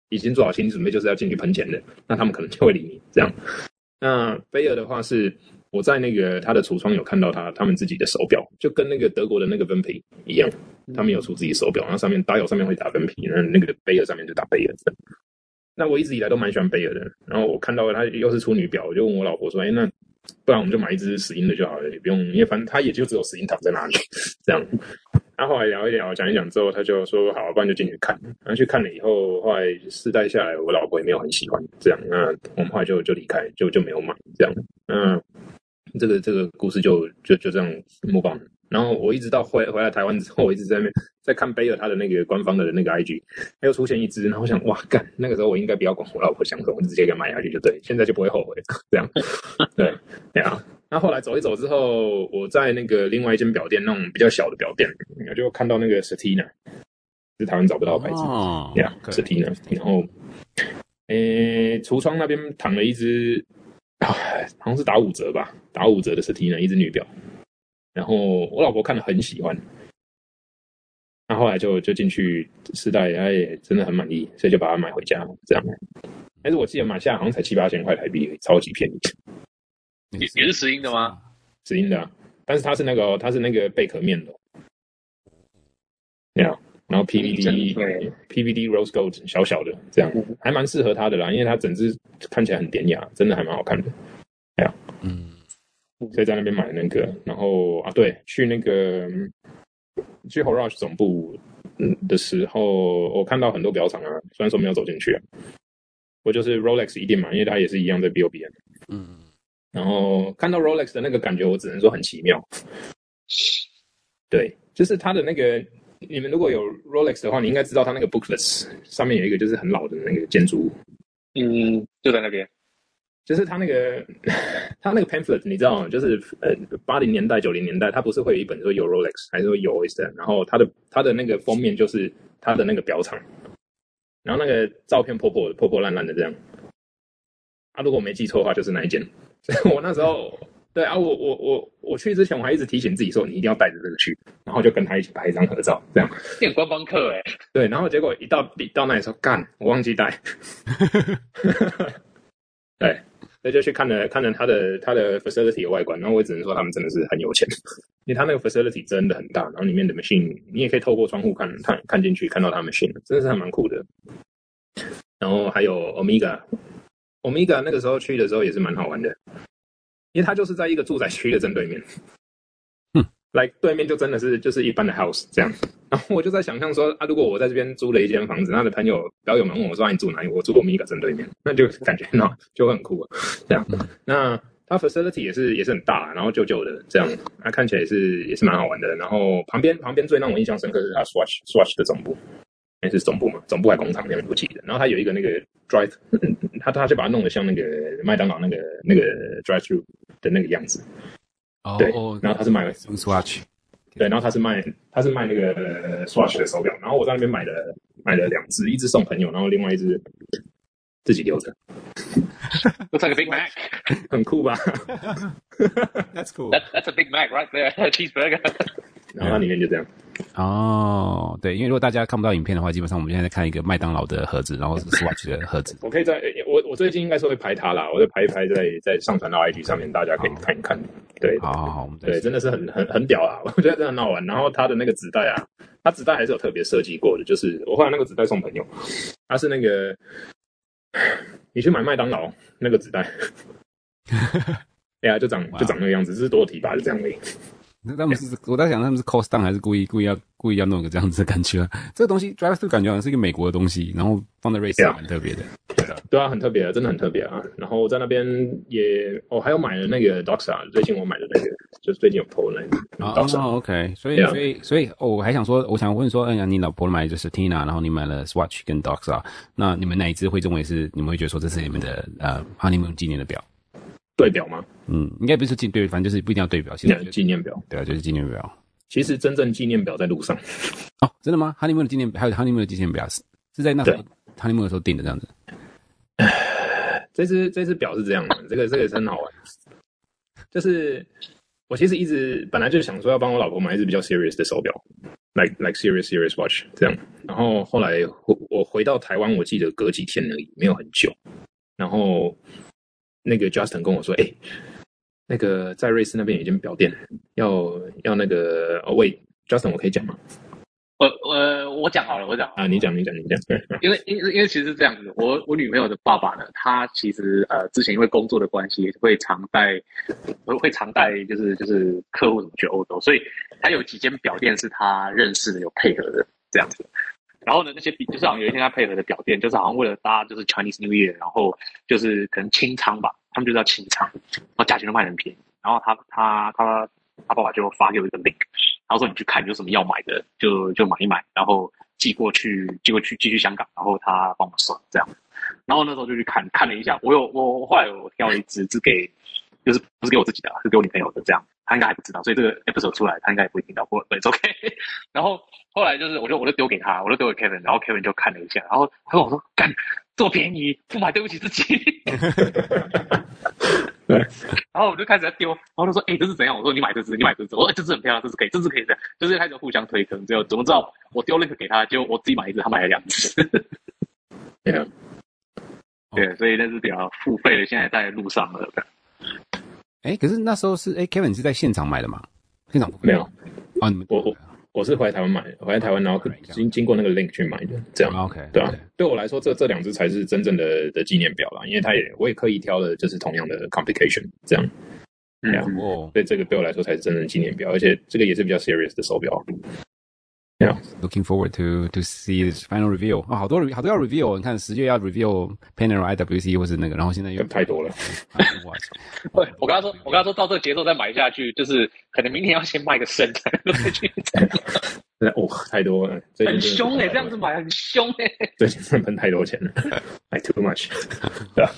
B: 已经做好心理准备，就是要进去喷钱的，那他们可能就会理你这样。那贝尔的话是。我在那个他的橱窗有看到他他们自己的手表，就跟那个德国的那个温皮一样，他们有出自己手表，然后上面打有上面会打温皮，那那个贝尔上面就打贝尔。那我一直以来都蛮喜欢贝尔的，然后我看到他又是出女表，我就问我老婆说：“哎，那不然我们就买一只石英的就好了，也不用，因为反正他也就只有石英躺在那里这样。”然后后来聊一聊，讲一讲之后，他就说：“好，不然就进去看。”然后去看了以后，后来试戴下来，我老婆也没有很喜欢这样，那我们后来就就离开，就就没有买这样。嗯。这个这个故事就就就这样模仿。然后我一直到回回来台湾之后，我一直在那边在看贝尔他的那个官方的那个 IG，他又出现一只，然后我想哇干，那个时候我应该不要管我老婆想什么，我就直接给买下去就对，现在就不会后悔这样。对，对啊。那后来走一走之后，我在那个另外一间表店，那种比较小的表店，我就看到那个 Stetina，是台湾找不到的牌子，对啊，Stetina。然后，诶，橱窗那边躺了一只。啊，好像是打五折吧，打五折的 Satina 一只女表，然后我老婆看了很喜欢，那后来就就进去试戴，她也真的很满意，所以就把它买回家这样。但是我记得买下来好像才七八千块台币，超级便宜。
C: 也也是石英的吗？
B: 石英的啊，但是它是那个它是那个贝壳面的，对啊。然后 PVD PVD rose gold 小小的这样，还蛮适合它的啦，因为它整只看起来很典雅，真的还蛮好看的。哎呀，嗯，所以在那边买那个，然后啊，对，去那个去 Horloge 总部的时候，我看到很多表厂啊，虽然说没有走进去啊，我就是 Rolex 一定嘛，因为它也是一样在 BOBN。嗯，然后看到 Rolex 的那个感觉，我只能说很奇妙。对，就是它的那个。你们如果有 Rolex 的话，你应该知道它那个 booklets 上面有一个就是很老的那个建筑物。
C: 嗯，就在那边，
B: 就是它那个 它那个 pamphlet，你知道吗？就是呃八零年代九零年代，它不是会有一本说有 Rolex，还是说有 Oyster，然后它的它的那个封面就是它的那个表厂，然后那个照片破破破破烂烂的这样。啊，如果我没记错的话，就是那一件。所 以我那时候。对啊，我我我我去之前我还一直提醒自己说，你一定要带着这个去，然后就跟他一起拍一张合照，这样。
C: 变观光客哎。
B: 对，然后结果一到一到那里说干，我忘记带。对，所以就去看了看了他的他的 facility 的外观，然后我只能说他们真的是很有钱，因为他那个 facility 真的很大，然后里面的 machine 你也可以透过窗户看看看进去，看到他们 machine，真的是还蛮酷的。然后还有 Omega，Omega 那个时候去的时候也是蛮好玩的。因为它就是在一个住宅区的正对面，嗯，来对面就真的是就是一般的 house 这样。然后我就在想象说啊，如果我在这边租了一间房子，那的朋友表友们问我说，啊，你住哪里？我住欧米伽正对面，那就感觉那就很酷这样。那它 facility 也是也是很大，然后旧旧的这样，那看起来也是也是蛮好玩的。然后旁边旁边最让我印象深刻是它 Swatch Swatch 的总部。那是总部嘛？总部还工厂那边不记得。然后他有一个那个 drive，他他就把它弄得像那个麦当劳那个那个 drive through 的那个样子。哦。对。然后他是卖
A: Swatch。
B: 对，然后他是卖他是卖那个 Swatch 的手表。然后我在那边买了买了两只，一只送朋友，然后另外一只自己留着。
C: Looks like a Big Mac，
B: 很酷吧？
C: That's cool. That, that's a Big Mac right there, cheeseburger.
B: 然后它里面就这样。
A: 哦，对，因为如果大家看不到影片的话，基本上我们现在在看一个麦当劳的盒子，然后是 Swatch 的盒子。
B: 我可以在，我我最近应该是会拍它啦，我在拍一拍在，在在上传到 IG 上面，大家可以看一看。对，
A: 好好好，我们
B: 对，真的是很很很屌啊！我觉得真的很好玩。然后它的那个纸袋啊，它纸袋还是有特别设计过的，就是我后来那个纸袋送朋友，它是那个你去买麦当劳那个纸袋，哎呀，就长就长那个样子，只是多提拔就这样而已。
A: 他们是我在想，他们是 cost down 还是故意故意要故意要弄个这样子的感觉？这个东西 drive through 感觉好像是一个美国的东西，然后放在瑞士蛮特别的。
B: 对啊，对啊，很特别啊，真的很特别啊。然后在那边也，哦，还有买了那个 Doxa，最近我买的那个，就是最近有 PO 那个 Doxa。
A: 哦，OK，所以所以所以，哦，我还想说，我想问说，哎呀，你老婆买的就是 Tina，然后你买了 Swatch 跟 Doxa，那你们哪一只会认为是你们会觉得说这是你们的呃 honeymoon 纪念的表？
B: 对表吗？
A: 嗯，应该不是纪对，反正就是不一定要对表。现在
B: 纪念表，
A: 对啊，就是纪念表。
B: 其实真正纪念表在路上。
A: 哦，真的吗？Honeymoon 的纪念表，还有 Honeymoon 的纪念表是是在那时候 Honeymoon 的时候订的这样子。
B: 这只这只表是这样的，这个这个也是很好玩。就是我其实一直本来就想说要帮我老婆买一只比较 serious 的手表，like like serious serious watch 这样。然后后来我我回到台湾，我记得隔几天而已，没有很久。然后。那个 Justin 跟我说：“哎、欸，那个在瑞士那边有一间表店，要要那个哦，喂，Justin，我可以讲吗？
C: 我我我讲好了，我讲
B: 啊，你讲你讲你讲。
C: 因为因为因为其实是这样子，我我女朋友的爸爸呢，他其实呃之前因为工作的关系，会常带会常带就是就是客户怎么去欧洲，所以他有几间表店是他认识的，有配合的这样子。”然后呢，那些比就是好像有一天他配合的表店，就是好像为了搭就是 Chinese New Year，然后就是可能清仓吧，他们就叫清仓，然后价钱都卖很便宜。然后他他他他爸爸就发给我一个 link，然后说你去看有什么要买的，就就买一买，然后寄过去寄过去寄去香港，然后他帮我算这样。然后那时候就去看看了一下，我有我后来我挑了一支是给就是不是给我自己的，是给我女朋友的这样。他应该还不知道，所以这个 episode 出来，他应该也不会听到。不，it's OK。然后后来就是，我就我就丢给他，我就丢给 Kevin，然后 Kevin 就看了一下，然后他跟我说：“干，这么便宜，不买对不起自己。”
B: 对，
C: 然后我就开始在丢，然后他说：“哎、欸，这是怎样？”我说：“你买这只，你买这只。”我说：“这只很漂亮，这只可以，这只可以这样。”就是开始互相推坑，最后怎么知道我丢 link 给他，结果我自己买一只，他买了两只。
B: 对啊，
C: 对，所以那是比较付费的，现在在路上了。
A: 哎、欸，可是那时候是哎、欸、，Kevin 是在现场买的吗？现场
B: 没有
A: 啊？你们
B: 我我我是回来台湾买的，回来台湾然后经经过那个 link 去买的，这样。
A: OK，
B: 对啊，对我来说，这这两只才是真正的的纪念表啦，因为它也我也刻意挑了，就是同样的 complication 这样。嗯，哦，所以这个对我来说才是真正的纪念表，而且这个也是比较 serious 的手表。Yeah.
A: Looking forward to to see this final reveal 啊、哦，好多好多要 reveal，你看十月要 reveal Panaro IWC 或是那个，然后现在又
B: 太多了。
C: 对，我跟他说，我跟他说到这个节奏再买下去，就是可能明天要先卖个肾再去。
B: 哦，太多了，
C: 很凶哎，这样子买很凶哎。
B: 最近真的喷太多钱了，like too much。对啊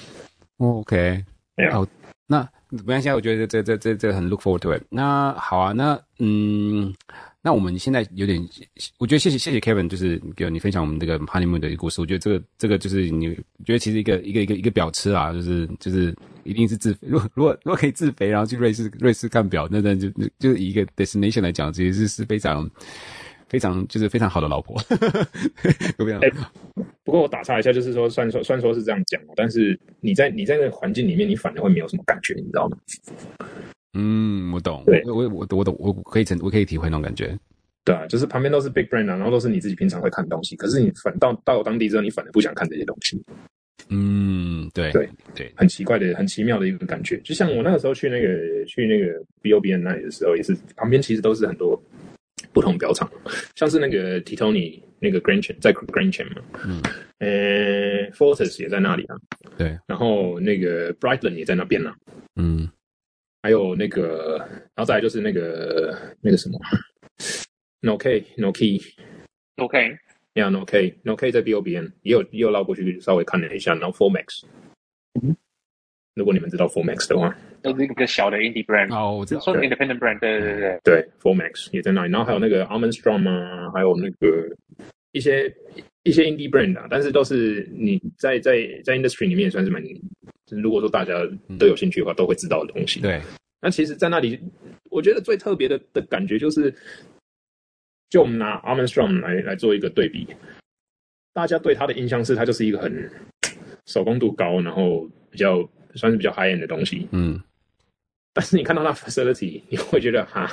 A: ，OK，好，那没关系，我觉得这这这这很 look forward to it。那好啊，那嗯。那我们现在有点，我觉得谢谢谢谢 Kevin，就是给你分享我们这个 honeymoon 的一个故事。我觉得这个这个就是你觉得其实一个一个一个一个表吃啊，就是就是一定是自肥。如果如果如果可以自肥，然后去瑞士瑞士看表，那那就就以一个 destination 来讲，其实是是非常非常就是非常好的老婆。有没有？欸，
B: 不过我打岔一下，就是说，虽然说虽然说是这样讲，但是你在你在那个环境里面，你反而会没有什么感觉，你知道吗？
A: 嗯，我懂。
B: 对，
A: 我我我我懂，我可以成，我可以体会那种感觉。
B: 对啊，就是旁边都是 big brand 啊，然后都是你自己平常会看的东西，可是你反到到当地之后，你反而不想看这些东西。
A: 嗯，对
B: 对
A: 对，对，
B: 很奇怪的，很奇妙的一个感觉。就像我那个时候去那个去那个 BOBN 那里的时候，也是旁边其实都是很多不同表厂，像是那个 Titoni 那个 Grand Chain 在 Grand Chain 嘛，嗯，呃，Fortis 也在那里啊，
A: 对，然
B: 后那个 Brightland 也在那边啊，
A: 嗯。
B: 还有那个，然后再来就是那个那个什么，No K No Key，No
C: K，Yeah
B: No K No K 在 BOBN 也有也有绕过去稍微看了一下，然后 Formax，嗯，如果你们知道 Formax 的话，
C: 都是一个小的 indie brand，
A: 哦，我知道，
C: 说 independent brand，对对对对，
B: 对，Formax 也在那里，然后还有那个 Armstrong 啊，还有那个一些一些 indie brand 啊，但是都是你在在在 industry 里面也算是蛮。如果说大家都有兴趣的话，嗯、都会知道的东西。
A: 对，
B: 那其实，在那里，我觉得最特别的的感觉就是，就我们拿 Armstrong 来来做一个对比，大家对他的印象是，他就是一个很手工度高，然后比较算是比较 high end 的东西。嗯，但是你看到那 facility，你会觉得哈，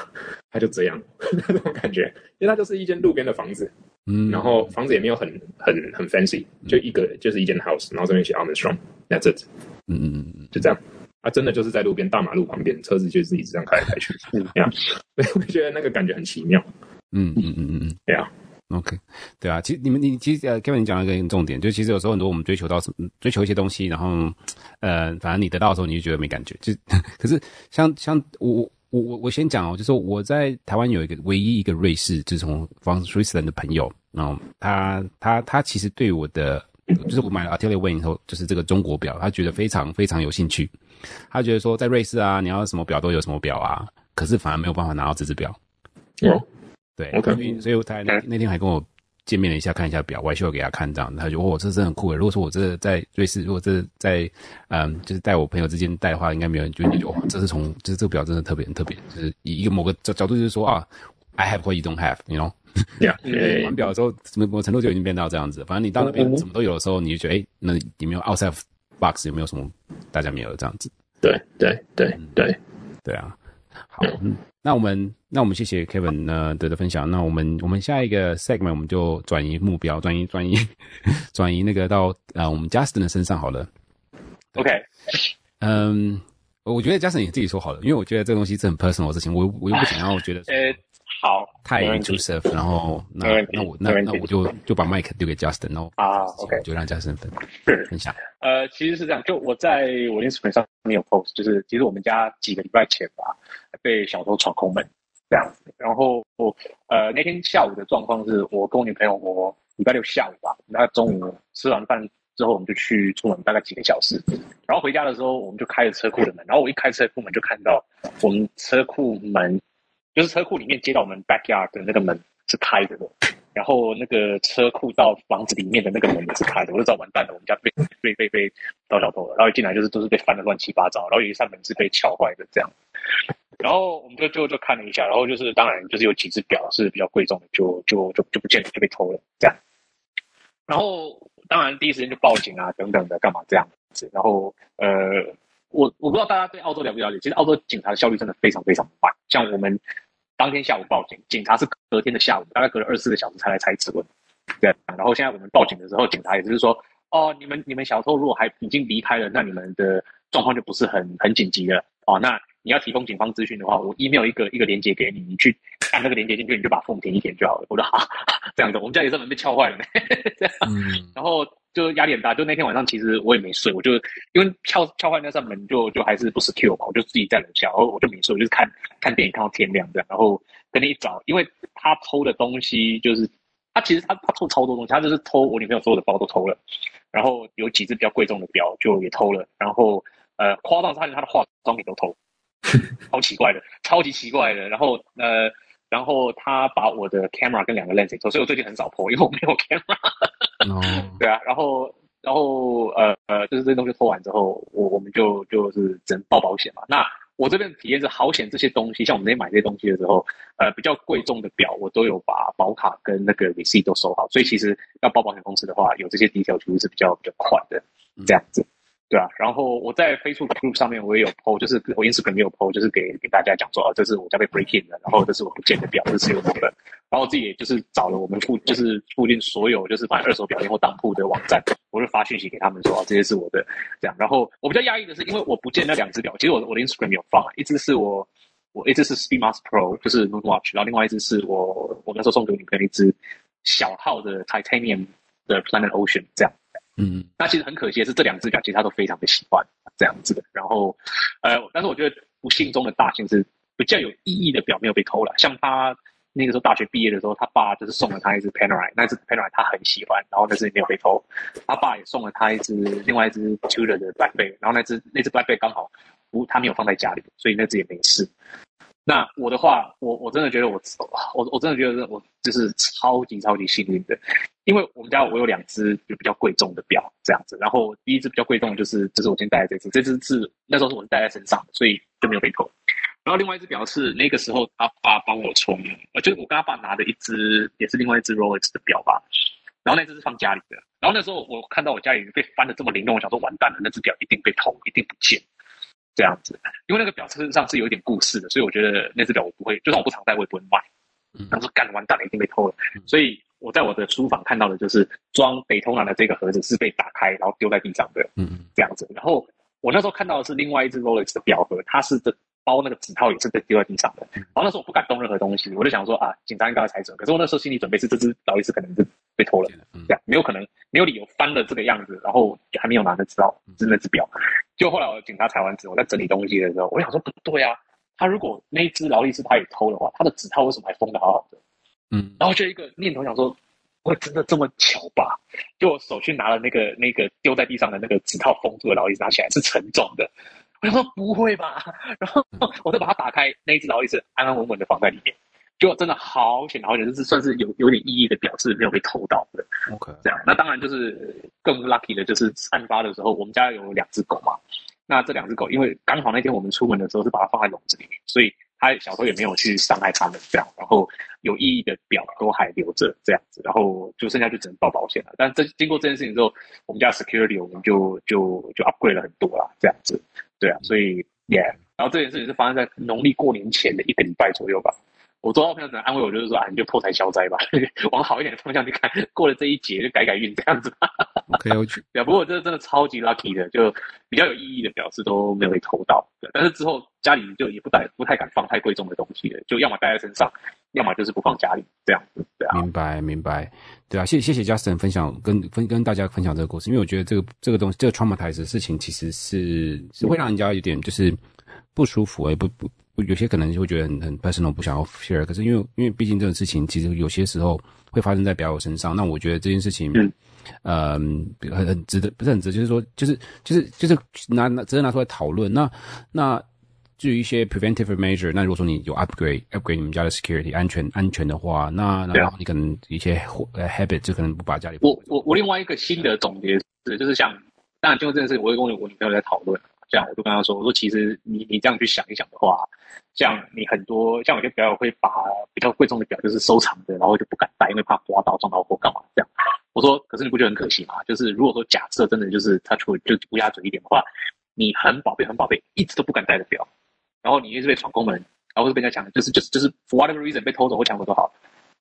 B: 它就这样。那种感觉，因为它就是一间路边的房子。嗯，然后房子也没有很很很 fancy，就一个就是一间 house，然后这边写 Armstrong，that's it。嗯嗯嗯，就这样，啊，真的就是在路边大马路旁边，车子就自己这样开来开去，这样，所 以我觉得那个感觉很奇妙。
A: 嗯嗯嗯嗯。嗯，
B: 对啊
A: ，OK，对啊，其实你们你其实呃，Kevin 你讲了一个重点，就其实有时候很多我们追求到什么，追求一些东西，然后呃，反正你得到的时候你就觉得没感觉，就 可是像像我我我我先讲哦，就是我在台湾有一个唯一一个瑞士，就是从 from Switzerland 的朋友，然后他他他其实对我的。就是我买了 Atelier Wayne 以后，就是这个中国表，他觉得非常非常有兴趣。他觉得说，在瑞士啊，你要什么表都有什么表啊，可是反而没有办法拿到这只
B: 表。
A: 对，OK，所以他那那天还跟我见面了一下，看一下表，我还需要给他看这样。他就哦，这真的很酷诶。如果说我这在瑞士，如果这在嗯，就是带我朋友之间带的话，应该没有人觉得哇，这是从就是这个表真的特别特别，就是以一个某个角角度就是说啊，I have what you don't have，you know。
B: 呀，
A: 玩表的时候，什么某程度就已经变到这样子。反正你到那边什么都有的时候，你就觉得，哎、欸，那有没有 outside box 有没有什么大家没有的这样子？
B: 对对对对
A: 对啊！好，嗯，那我们那我们谢谢 Kevin 呢的的分享。那我们我们下一个 segment 我们就转移目标，转移转移 转移那个到呃我们 Justin 的身上好了。
C: OK，
A: 嗯，我觉得 Justin 你自己说好了，因为我觉得这个东西是很 personal 的事情，我我又不想要觉得。
C: 好，
A: 太 intrusive，然后那那我那那我就就把麦克丢给 Justin，然后
C: 啊，OK，
A: 就让 Justin 分分享。
C: 呃，其实是这样，就我在我 Instagram 上没有 post，就是其实我们家几个礼拜前吧，被小偷闯空门这样子。然后我呃那天下午的状况是我跟我女朋友，我礼拜六下午吧，那中午吃完饭之后，我们就去出门大概几个小时，然后回家的时候，我们就开了车库的门，然后我一开车库门就看到我们车库门。就是车库里面接到我们 backyard 的那个门是开着的，然后那个车库到房子里面的那个门也是开的，我就知道完蛋了，我们家被被被被盗小偷了。然后一进来就是都是被翻的乱七八糟，然后有一扇门是被撬坏的这样。然后我们就就就看了一下，然后就是当然就是有几只表是比较贵重的，就就就就不见了，就被偷了这样。然后当然第一时间就报警啊等等的，干嘛这样子？然后呃，我我不知道大家对澳洲了不了解，其实澳洲警察的效率真的非常非常慢。像我们当天下午报警，警察是隔天的下午，大概隔了二十四个小时才来采指纹。对，然后现在我们报警的时候，警察也就是说，哦，你们你们小偷如果还已经离开了，那你们的状况就不是很很紧急了哦，那。你要提供警方资讯的话，我 email 一个一个链接给你，你去按那个链接进去，你就把 phone 填一填就好了。我说好，这样子，我们家里这门被撬坏了，这样，嗯，然后就压力很大。就那天晚上，其实我也没睡，我就因为撬撬坏那扇门就就还是不 secure 嘛，我就自己在楼下，然后我就没睡，我就是看看电影看到天亮这样。然后跟你一早，因为他偷的东西就是他其实他他偷超多东西，他就是偷我女朋友所有的包都偷了，然后有几只比较贵重的表就也偷了，然后呃夸张是他连他的化妆品都偷。超奇怪的，超级奇怪的。然后呃，然后他把我的 camera 跟两个 lens 偷，所以我最近很少 po，因为我没有 camera。哦。对啊，然后然后呃呃，就是这些东西偷完之后，我我们就就是只能报保险嘛。那我这边体验是好险，这些东西像我们那天买这些东西的时候，呃，比较贵重的表，我都有把保卡跟那个 receipt 都收好，所以其实要报保险公司的话，有这些 detail 其实是比较比较快的，这样子。对啊，然后我在 Facebook group 上面我也有 po，就是我 Instagram 也有 po，就是给给大家讲说，啊，这是我家被 break in 的，然后这是我不见的表，这是有什么的。然后我自己也就是找了我们附，就是附近所有就是买二手表店或当铺的网站，我就发讯息给他们说，啊，这些是我的，这样。然后我比较压抑的是，因为我不见那两只表，其实我我的 Instagram 有放，一只是我我一只是 Speedmaster Pro，就是 Moon Watch，然后另外一只是我我那时候送给我女朋友一只小号的 Titanium 的 Planet Ocean，这样。嗯，那其实很可惜的是，这两只表其实他都非常的喜欢这样子的。然后，呃，但是我觉得不幸中的大幸是比较有意义的表没有被偷了。像他那个时候大学毕业的时候，他爸就是送了他一只 Panerai，那只 Panerai 他很喜欢，然后那只没有被偷。他爸也送了他一只另外一只 Tudor 的 Black Bay，然后那只那只 Black Bay 刚好不他没有放在家里，所以那只也没事。那我的话，我我真的觉得我我我真的觉得我就是超级超级幸运的，因为我们家我有两只就比较贵重的表这样子，然后第一只比较贵重的就是就是我今天戴的这只，这只是那时候是我是戴在身上的，所以就没有被偷。然后另外一只表是那个时候他爸帮我充，呃，就是我跟他爸拿的一只也是另外一只 Rolex 的表吧，然后那只是放家里的，然后那时候我看到我家里被翻的这么灵动，我想说完蛋了，那只表一定被偷，一定不见。这样子，因为那个表身上是有一点故事的，所以我觉得那只表我不会，就算我不常戴，我也不会卖。当时干完蛋了，已经被偷了。所以我在我的书房看到的就是装北通南的这个盒子是被打开，然后丢在地上的，嗯，这样子。然后我那时候看到的是另外一只 Rolex 的表盒，它是这包那个纸套也是被丢在地上的。然后那时候我不敢动任何东西，我就想说啊，警察应该要踩准。可是我那时候心理准备是这只劳力士可能是被偷了，这样没有可能，没有理由翻了这个样子，然后还没有拿的纸套是那只表。就后来我警察裁完纸，我在整理东西的时候，我想说不对啊，他如果那一只劳力士他也偷的话，他的指套为什么还封的好好的？嗯，然后就一个念头想说，会真的这么巧吧？就我手去拿了那个那个丢在地上的那个指套封住的劳力士，拿起来是沉重的，我想说不会吧？然后我就把它打开，那一只劳力士安安稳稳的放在里面。就真的好险好险，就是算是有有点意义的表示没有被偷到的。OK，这样。那当然就是更 lucky 的，就是案发的时候，我们家有两只狗嘛。那这两只狗，因为刚好那天我们出门的时候是把它放在笼子里面，所以它小偷也没有去伤害它们。这样，然后有意义的表都还留着，这样子。然后就剩下就只能报保险了。但这经过这件事情之后，我们家 security 我们就就就 upgrade 了很多啦，这样子。对啊，所以 yeah。然后这件事情是发生在农历过年前的一个礼拜左右吧。我周遭朋友只能安慰我，就是说啊，你就破财消灾吧，往好一点的方向去看，过了这一劫就改改运这样子。OK，我去。对啊，不过这真的超级 lucky 的，就比较有意义的表示都没有被偷到。对，但是之后家里就也不带，不太敢放太贵重的东西了，就要么带在身上，要么就是不放家里这样子。对啊，
A: 明白明白。对啊，谢谢谢谢 Justin 分享跟分跟大家分享这个故事，因为我觉得这个这个东西这个 traumatize 的事情其实是是会让人家有点就是不舒服，也不不。有些可能就会觉得很很 personal，不想要 share。可是因为因为毕竟这种事情，其实有些时候会发生在表友身上。那我觉得这件事情，嗯，呃，很很值得，不是很值得，就是说，就是就是就是拿拿值得拿出来讨论。那那至于一些 preventive measure，那如果说你有 upgrade upgrade 你们家的 security 安全安全的话，那然后你可能一些 habit 就可能不把家里。
C: 我我我另外一个新的总结是，就是像当然就这件事，我会跟我我女朋友在讨论，这样我就跟他说，我说其实你你这样去想一想的话，像你很多像有些表友会把比较贵重的表就是收藏的，然后就不敢戴，因为怕刮到撞到或干嘛这样。我说，可是你不觉得很可惜吗？就是如果说假设真的就是他出就乌鸦嘴一点的话，你很宝贝很宝贝，一直都不敢戴的表。然后你一直被闯空门，然后是被人家抢，就是就是就是 for whatever reason 被偷走或抢走都好，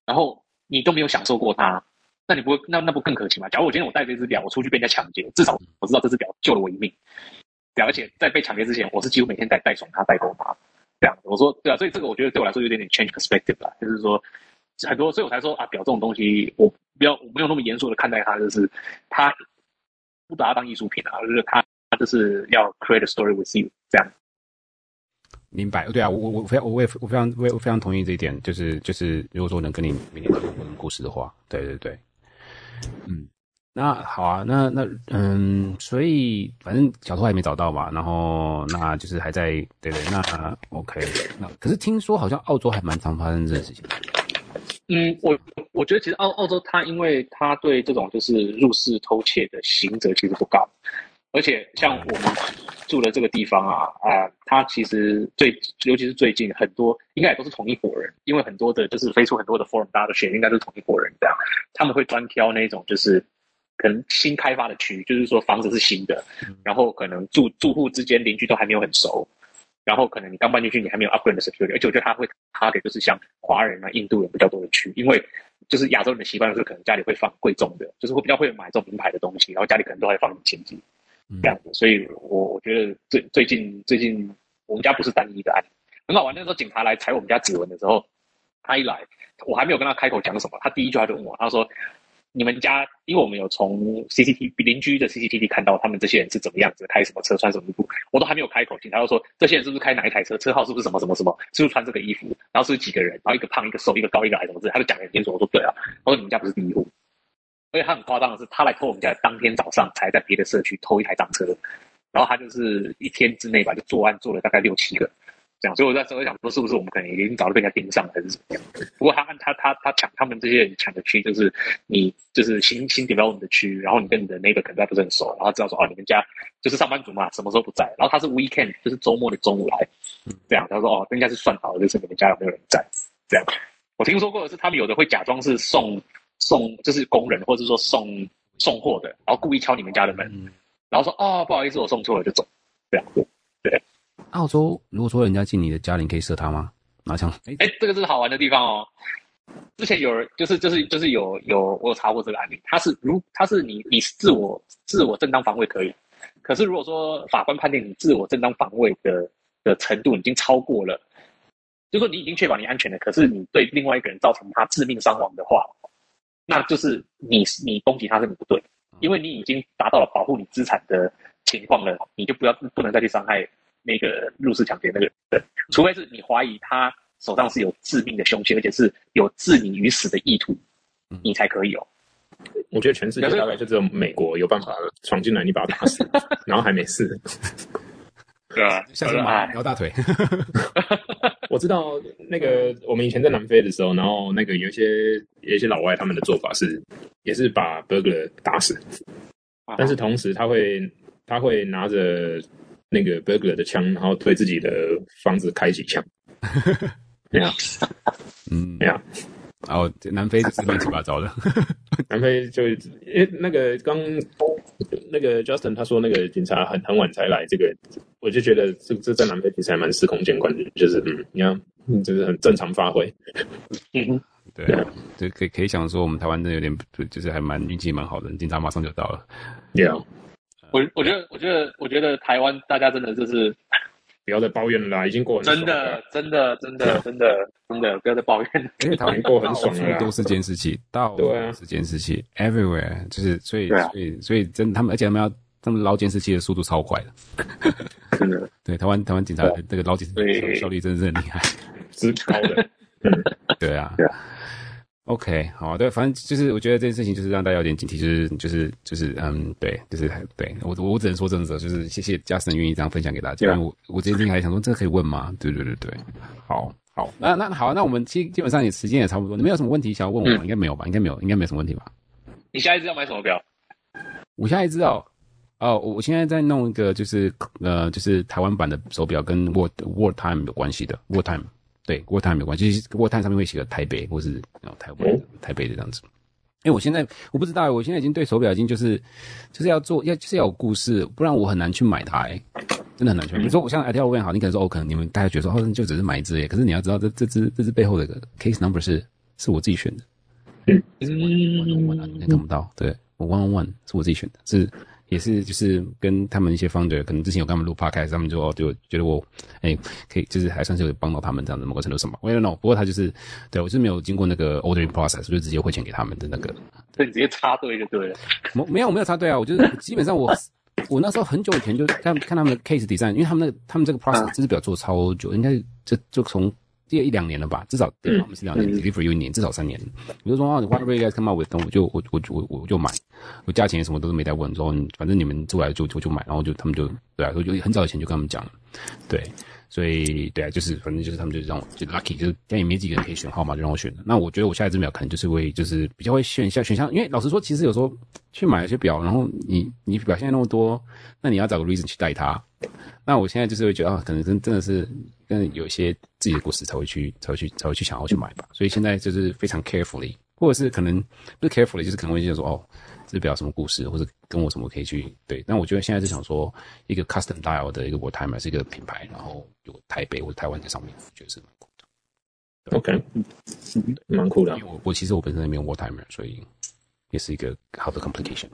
C: 然后你都没有享受过它，那你不会那那不更可惜吗？假如我今天我戴这只表，我出去被人家抢劫，至少我知道这只表救了我一命，对，而且在被抢劫之前，我是几乎每天在带带它带够它，这样我说对啊，所以这个我觉得对我来说有点点 change perspective 啦，就是说很多，所以我才说啊，表这种东西，我不要我没有那么严肃的看待它，就是它不把它当艺术品啊，就是它它就是要 create a story with you 这样。
A: 明白，对啊，我我我非常我也我非常我我非常同意这一点，就是就是如果说能跟你明天讲故事的话，对对对，嗯，那好啊，那那嗯，所以反正小偷还没找到嘛，然后那就是还在对对，那 OK，那可是听说好像澳洲还蛮常发生这个事情。
C: 嗯，我我觉得其实澳澳洲它因为它对这种就是入室偷窃的刑责其实不高。而且像我们住的这个地方啊，啊、呃，它其实最，尤其是最近很多，应该也都是同一伙人，因为很多的，就是飞出很多的 forum，大家都选应该都是同一伙人这样，他们会专挑那种就是可能新开发的区，就是说房子是新的，然后可能住住户之间邻居都还没有很熟，然后可能你刚搬进去，你还没有 upgrade 的 security，而且我觉得他会 target 就是像华人啊、印度人比较多的区，因为就是亚洲人的习惯就是可能家里会放贵重的，就是会比较会买这种名牌的东西，然后家里可能都会放现金。这样子，所以我我觉得最最近最近我们家不是单一的案例，很好玩。那时候警察来采我们家指纹的时候，他一来，我还没有跟他开口讲什么，他第一句话就问我，他说：“你们家，因为我们有从 CCTV 邻居的 CCTV 看到他们这些人是怎么样子，开什么车，穿什么衣服，我都还没有开口，警察就说这些人是不是开哪一台车，车号是不是什么什么什么，是不是穿这个衣服，然后是几个人，然后一个胖一个瘦，一个高一个矮什么之类，他就讲得很清楚。我说对啊，我说你们家不是第一户。”而且他很夸张的是，他来偷我们家，当天早上才在别的社区偷一台赃车，然后他就是一天之内吧，就作案做了大概六七个，这样。所以我在时候想说，是不是我们可能已经早就被人家盯上了，还是怎么样？不过他他他他抢他们这些人抢的区，就是你就是新新 development 的区，然后你跟你的 neighbor 可能还不是很熟，然后知道说哦，你们家就是上班族嘛，什么时候不在？然后他是 weekend，就是周末的中午来，这样。他说哦，应该是算好了，就是你们家有没有人在？这样。我听说过的是，他们有的会假装是送。送就是工人，或者说送送货的，然后故意敲你们家的门，嗯、然后说哦，不好意思，我送错了就走，这样。
A: 澳洲如果说人家进你的家里，你可以射他吗？拿枪？哎、欸，
C: 这个是好玩的地方哦。之前有人就是就是就是有有我有查过这个案例，他是如他是你你自我自我正当防卫可以，可是如果说法官判定你自我正当防卫的的程度已经超过了，就说你已经确保你安全了，可是你对另外一个人造成他致命伤亡的话。那就是你你攻击他是你不对，因为你已经达到了保护你资产的情况了，你就不要不能再去伤害那个入室抢劫那个人，除非是你怀疑他手上是有致命的凶器，而且是有置你于死的意图，你才可以哦。
B: 我觉得全世界大概就只有美国有办法闯进来，你把他打死，然后还没事。
C: 对啊，
A: 像是马摇大腿。
B: 我知道那个我们以前在南非的时候，然后那个有一些有一些老外他们的做法是，也是把 burglar 打死，但是同时他会他会拿着那个 burglar 的枪，然后对自己的房子开几枪。对啊，嗯，对啊。
A: 然后南非就是乱七八糟的，
B: 南非就因为那个刚那个 Justin 他说那个警察很很晚才来，这个我就觉得这这在南非其实还蛮司空见惯的，就是嗯，你看，就是很正常发挥。
A: 嗯，对啊，就可以可以想说，我们台湾真的有点就是还蛮运气蛮好的，警察马上就到了。
B: 对啊，
C: 我我觉得我觉得我觉得台湾大家真的就是。
B: 不要再抱怨了啦，已经过很爽了。
C: 真的，真的，真的，真的，真的，不要再抱怨了。
A: 因为台湾过很爽了，都是监视器，到处都是监视器，everywhere，就是所以，所以，所以真的，他们而且他们要他们捞监视器的速度超快的。
B: 真的，
A: 对台湾台湾警察这个捞监视器效率真的是很厉害，
B: 是高的。
A: 对啊，OK，好，对，反正就是我觉得这件事情就是让大家有点警惕，就是就是就是嗯，对，就是对我我只能说真的，就是谢谢 Justin 愿意这样分享给大家。因为我我最近还想说，这个可以问吗？对对对对，好好，那那好，那我们基基本上也时间也差不多，你们有什么问题想要问我应该没有吧？应该没有，应该没什么问题吧？
C: 你下一支要买什么表？
A: 我下一支哦，哦，我现在在弄一个，就是呃，就是台湾版的手表，跟 World World Time 有关系的 World Time。对，World Time 有关系，就是 World Time 上面会写个台北或是台湾台北的这样子。因为我现在我不知道，我现在已经对手表已经就是就是要做要就是要有故事，不然我很难去买它，欸，真的很难去买。比如说我像 Idol Win 好，你可能说哦，可能你们大家觉得说哦，就只是买一只，可是你要知道这这只这只背后的个 case number 是是我自己选的。嗯，你看不到，对我 one on one 是我自己选的，是。也是，就是跟他们一些 founder，可能之前有跟他们录 podcast，他们就哦就觉得我，哎、欸，可以，就是还算是有帮到他们这样的某个程度什么。我也不过他就是，对我是没有经过那个 ordering process，就直接汇钱给他们的那个。
C: 所以你直接插队就对了。
A: 没没有我没有插队啊，我就是基本上我 我那时候很久以前就看看他们的 case design，因为他们那个他们这个 process 这支表做超久，应该就就从。第一两年了吧，至少对我们是两年，delivery 有一年，至少三年。比如说啊，你 whatever you guys come up with，我就我我我我就买，我价钱什么都是没带问，说反正你们出来就就就买，然后就他们就对啊，就很早以前就跟他们讲了，对，所以对啊，就是反正就是他们就让我就 lucky，就是但也没几个人可以选号码，就让我选了。那我觉得我下一只表可能就是会就是比较会选一下选项，因为老实说，其实有时候去买一些表，然后你你表现那么多，那你要找个 reason 去带它。那我现在就是会觉得啊，可能真真的是跟有一些自己的故事才会去才会去才会去想要去买吧。所以现在就是非常 carefully，或者是可能不是 carefully，就是可能会觉得说哦，这表什么故事，或者跟我什么可以去对。但我觉得现在是想说一个 custom dial 的一个 World Timer 是一个品牌，然后有台北或者台湾在上面，我觉得是蛮酷的。
B: OK，蛮酷的。
A: 因为我我其实我本身也没有 World Timer，所以也是一个好的 complication。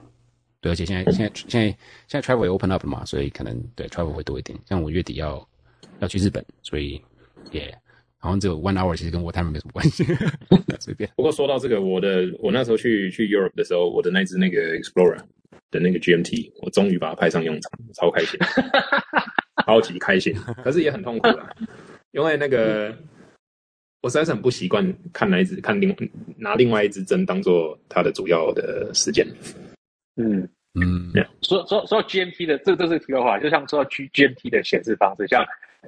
A: 对，而且现在现在现在现在 travel 也 open up 了嘛，所以可能对 travel 会多一点。像我月底要要去日本，所以也好像只有 one hour，其实跟 World Timer 没什么关系，随便。
B: 不过说到这个，我的我那时候去去 Europe 的时候，我的那只那个 Explorer 的那个 GMT，我终于把它派上用场，超开心，超级开心。可是也很痛苦啦，因为那个我实在是很不习惯看那一只，看另拿另外一只针当做它的主要的时间。
C: 嗯嗯，说说说到 GMT 的，这这是题外话，就像说到 G GMT 的显示方式，像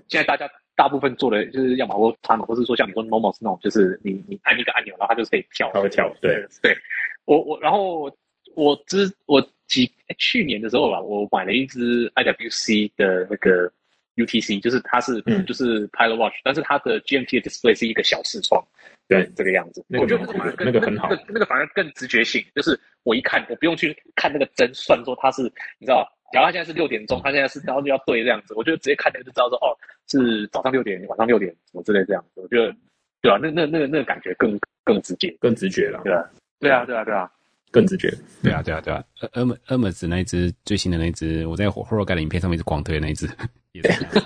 C: 现在大家大部分做的就是要么或他们，或是说像你说 normal 是那种，就是你你按一个按钮，然后它就可以跳，
B: 它会跳。对
C: 对，我我然后我之我几去年的时候吧，我买了一只 IWC 的那个 UTC，就是它是、嗯、就是 Pilot Watch，但是它的 GMT 的 display 是一个小视窗。对，这个样子，我觉得
B: 那个很好，
C: 那个那个反而更直觉性，就是我一看，我不用去看那个针，算说它是，你知道，假如他现在是六点钟，他现在是然后就要对这样子，我就直接看那个就知道说，哦，是早上六点，晚上六点，什么之类这样子，我觉得，对啊，那那那个那个感觉更更直接，
B: 更直觉了，
C: 对啊，对啊，对啊，对啊，
B: 更直觉，
A: 对啊，对啊，对啊，Hermes Hermes 那一只最新的那一只，我在 Horoguide 的影片上面是狂推的那一只，也是。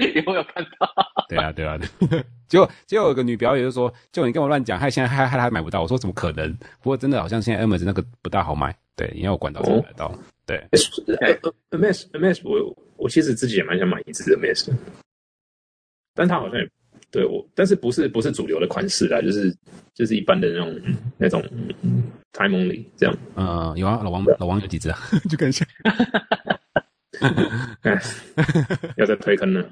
C: 有没有看到？
A: 对啊，对啊，对。结果结果有个女表演就说：“就你跟我乱讲，害现在害害她买不到。”我说：“怎么可能？”不过真的好像现在 Hermes 那个不大好买，对，你要有管道才买得到。对
B: ，Hermes Hermes 我我其实自己也蛮想买一支 Hermes，但他好像也对我，但是不是不是主流的款式啦，就是就是一般的那种那种 Time Only 这样。
A: 嗯，有啊，老王老王有几只啊？就看一下。
B: 要再推坑了，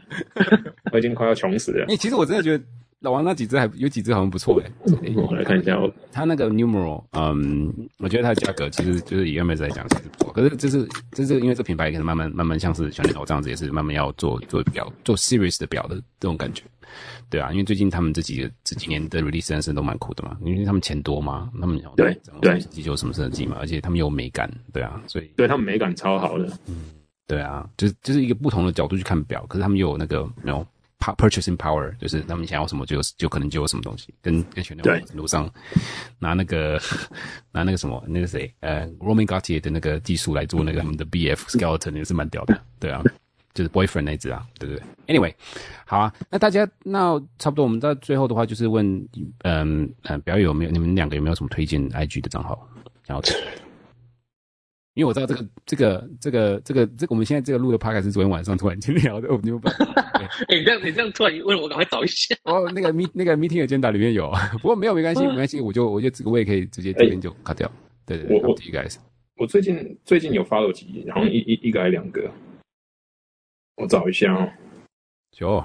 B: 我已经快要穷死了。
A: 哎、欸，其实我真的觉得老王那几只还有几只好像不错哎、欸。
B: 我来看一下，
A: 他那个 numeral，嗯，我觉得它的价格其实就是以 Hermes 来讲其实不错。可是这是这是因为这品牌可能慢慢慢慢像是小鸟头这样子，也是慢慢要做做表做 series 的表的这种感觉。对啊，因为最近他们这几个这几年的 release 真是都蛮酷的嘛，因为他们钱多嘛，他们
B: 对对
A: 机就什么设计嘛，而且他们有美感，对啊，所以
B: 对他们美感超好的，
A: 嗯。对啊，就是就是一个不同的角度去看表，可是他们又有那个没有 purchasing power，就是他们想要什么就有就可能就有什么东西，跟跟全球路上拿那个拿那个什么那个谁呃 Romain Gaultier 的那个技术来做那个他们的 BF skeleton 也是蛮屌的，对啊，就是 boyfriend 那只啊，对不对？Anyway，好啊，那大家那差不多，我们到最后的话就是问，嗯嗯，表友有没有你们两个有没有什么推荐 IG 的账号？然后。因为我知道这个这个这个这个这个我们现在这个录的 podcast 是昨天晚上突然间聊的，我你们不？
C: 哎、欸，你这样你这样突然问我，赶快找一下。
A: 哦，那个 meet 那个 meeting agenda 里面有，不过没有没关系没关系，我就我就这个我也可以直接这边就 cut 掉。欸、对对对，我我
B: 我最近最近有 follow 几，然后一一一个还两个，我找一下哦。
A: 有，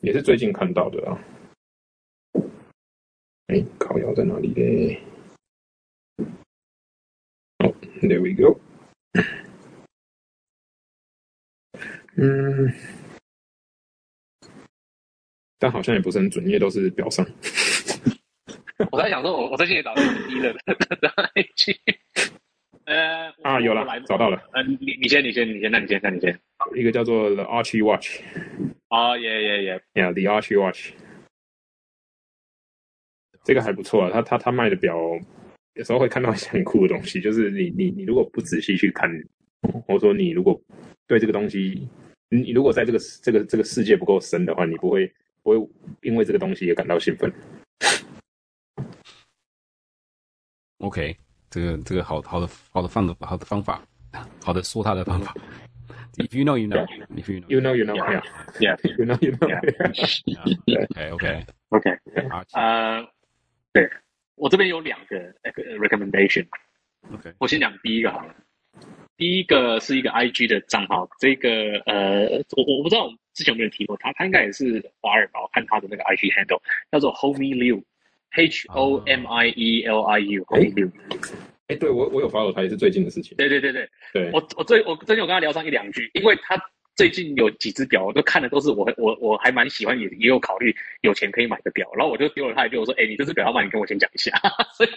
B: 也是最近看到的啊。哎，靠腰在哪里嘞？哦，There we go。嗯，但好像也不是很准，因为都是表上。
C: 我在想说，我我最近也找到低了的的 IG。呃，
B: 啊，有了，找到了。
C: 呃，你你先，你先，你先，那你先，那你先。
B: 一个叫做 The Archie Watch。
C: 哦耶耶耶
B: ，Yeah，The Archie Watch。这个还不错啊，他他他卖的表，有时候会看到一些很酷的东西，就是你你你如果不仔细去看，或者说你如果对这个东西，你如果在这个这个这个世界不够深的话，你不会不会因为这个东西也感到兴奋。
A: OK，这个这个好好的好的方的好的方法，好的说他的方法。If you know, you know. If you know,
B: you know, you know. Yeah,
C: yeah.
B: You know, you know.
A: OK, OK,
C: OK. 啊，对，我这边有两个 recommendation。
A: OK，
C: 我先讲第一个好了。第一个是一个 IG 的账号，这个呃，我我不知道我之前有没有提过他，他应该也是华尔吧？我看他的那个 IG handle 叫做 Homie Liu。H O M I E L I U，Homie Liu。
B: 哎，对我我有 follow 他，也是最近的事情。
C: 对对对对，
B: 对
C: 我我最我最近我跟他聊上一两句，因为他最近有几只表，我都看的都是我我我还蛮喜欢，也也有考虑有钱可以买的表，然后我就丢了他一句，我说：“哎，你这只表要买，你跟我先讲一下。”所以，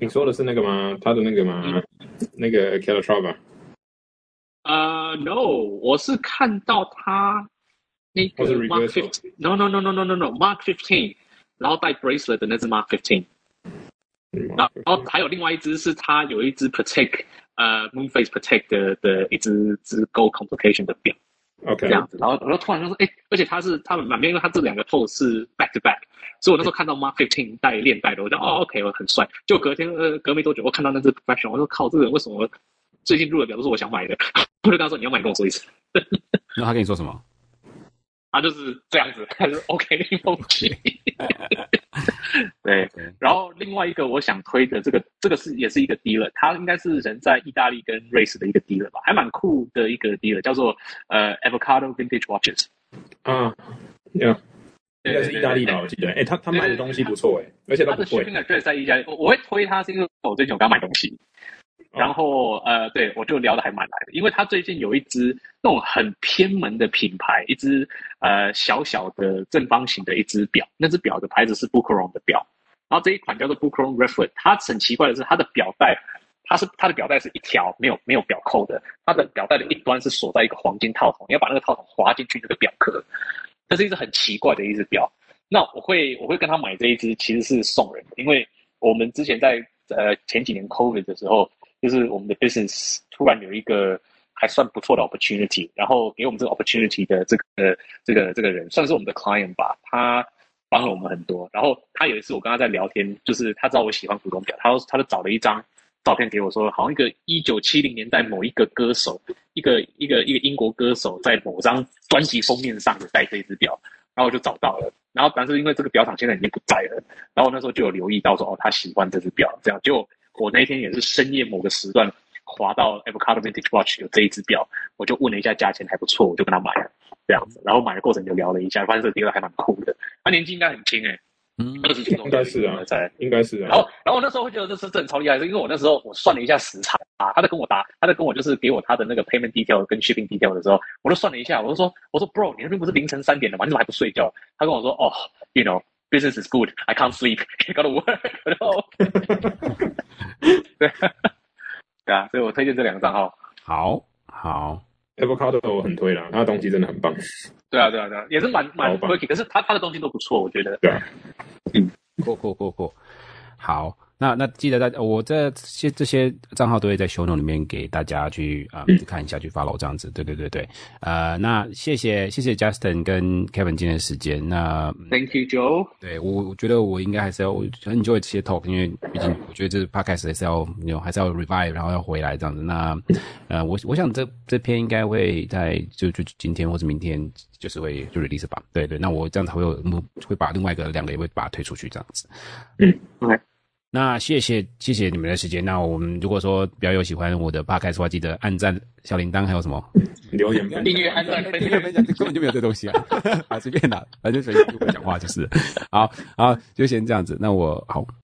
B: 你说的是那个吗？他的那个吗？嗯、那个 Calatrava？
C: 呃、uh,，No，我是看到他。那个 Mark Fifteen，No No No No No No No，Mark Fifteen，然后带 bracelet 的那只 Mark Fifteen，然后还有另外一只是他有一只 Protect，呃，Moonface Protect 的的一只只 Gold Complication 的表
B: ，OK，
C: 这样子，然后然后突然就说，哎，而且它是他们满面，因为它这两个 pose 是 back to back，所以我那时候看到 Mark Fifteen 带链带的，我就哦 OK，我很帅，就隔天呃隔没多久，我看到那只 Professional，我说靠，这个人为什么最近入的表都是我想买的？我就跟他说，你要买，跟我说一次。
A: 那他跟你说什么？
C: 他就是这样子，他是 OK 的风气。对，然后另外一个我想推的这个，这个是也是一个 dealer，他应该是人在意大利跟瑞士的一个 dealer 吧，还蛮酷的一个 dealer，叫做呃 Avocado Vintage Watches。
B: 啊，有，应该是意大利吧，我记得。哎，他他卖的东西不错哎，而且他的 shipping address
C: 在意大利，我我会推他是因为我最近有刚买东西。然后呃，对我就聊得还蛮来的，因为他最近有一只那种很偏门的品牌，一只呃小小的正方形的一只表，那只表的牌子是 Boucheron 的表，然后这一款叫做 Boucheron Reference，它很奇怪的是它的表带，它是它的表带是一条没有没有表扣的，它的表带的一端是锁在一个黄金套筒，你要把那个套筒滑进去那个表壳，这是一只很奇怪的一只表。那我会我会跟他买这一只其实是送人的，因为我们之前在呃前几年 COVID 的时候。就是我们的 business 突然有一个还算不错的 opportunity，然后给我们这个 opportunity 的这个这个这个人算是我们的 client 吧，他帮了我们很多。然后他有一次我跟他在聊天，就是他知道我喜欢古董表，他他就找了一张照片给我说，好像一个一九七零年代某一个歌手，一个一个一个英国歌手在某张专辑封面上的戴这只表，然后我就找到了。然后但是因为这个表厂现在已经不在了，然后那时候就有留意到说哦，他喜欢这只表，这样就。我那天也是深夜某个时段滑到 Avocado Vintage Watch 有这一只表，我就问了一下价钱还不错，我就跟他买了这样子。然后买的过程就聊了一下，发现这个 dealer 还蛮酷的。他年纪应该很轻哎、欸，嗯，二十几岁应该是啊，在应该是啊。然后然后我那时候会觉得这是真的超厉害是，因为我那时候我算了一下时差啊，他在跟我答，他在跟我就是给我他的那个 payment detail 跟 shipping detail 的时候，我就算了一下，我就说我说 bro，你那边不是凌晨三点了吗？你怎么还不睡觉？他跟我说哦，you know。Business is good. I can't sleep. I gotta work. 对，对啊，所以我推荐这两个账号。
A: 好，好
B: ，Avocado 我很推啦，他的东西真的很棒。
C: 对啊，对啊，对啊，也是蛮蛮 quirky，可是他他的东西都不错，我觉得。
B: 对啊，
A: 嗯，过过过过。好，那那记得大家，我这些这些账号都会在 show note 里面给大家去啊、呃、看一下，去 follow 这样子。对对对对，呃，那谢谢谢谢 Justin 跟 Kevin 今天的时间。那
C: Thank you Joe。
A: 对我我觉得我应该还是要很 enjoy 这些 talk，因为毕竟我觉得这是 podcast 还是要有还是要 revive，然后要回来这样子。那呃，我我想这这篇应该会在就就今天或者明天就是会就 release 吧。对对，那我这样才会有会把另外一个两个也会把它推出去这样子。
C: 嗯，OK。
A: 那谢谢谢谢你们的时间。那我们如果说比较有喜欢我的 podcast 的话，记得按赞、小铃铛，还有什么
B: 留言、
C: 订阅、按赞、订阅分享。
A: 根本就没有这东西啊！啊，随便拿，反正随便讲话就是。好，好，就先这样子。那我好。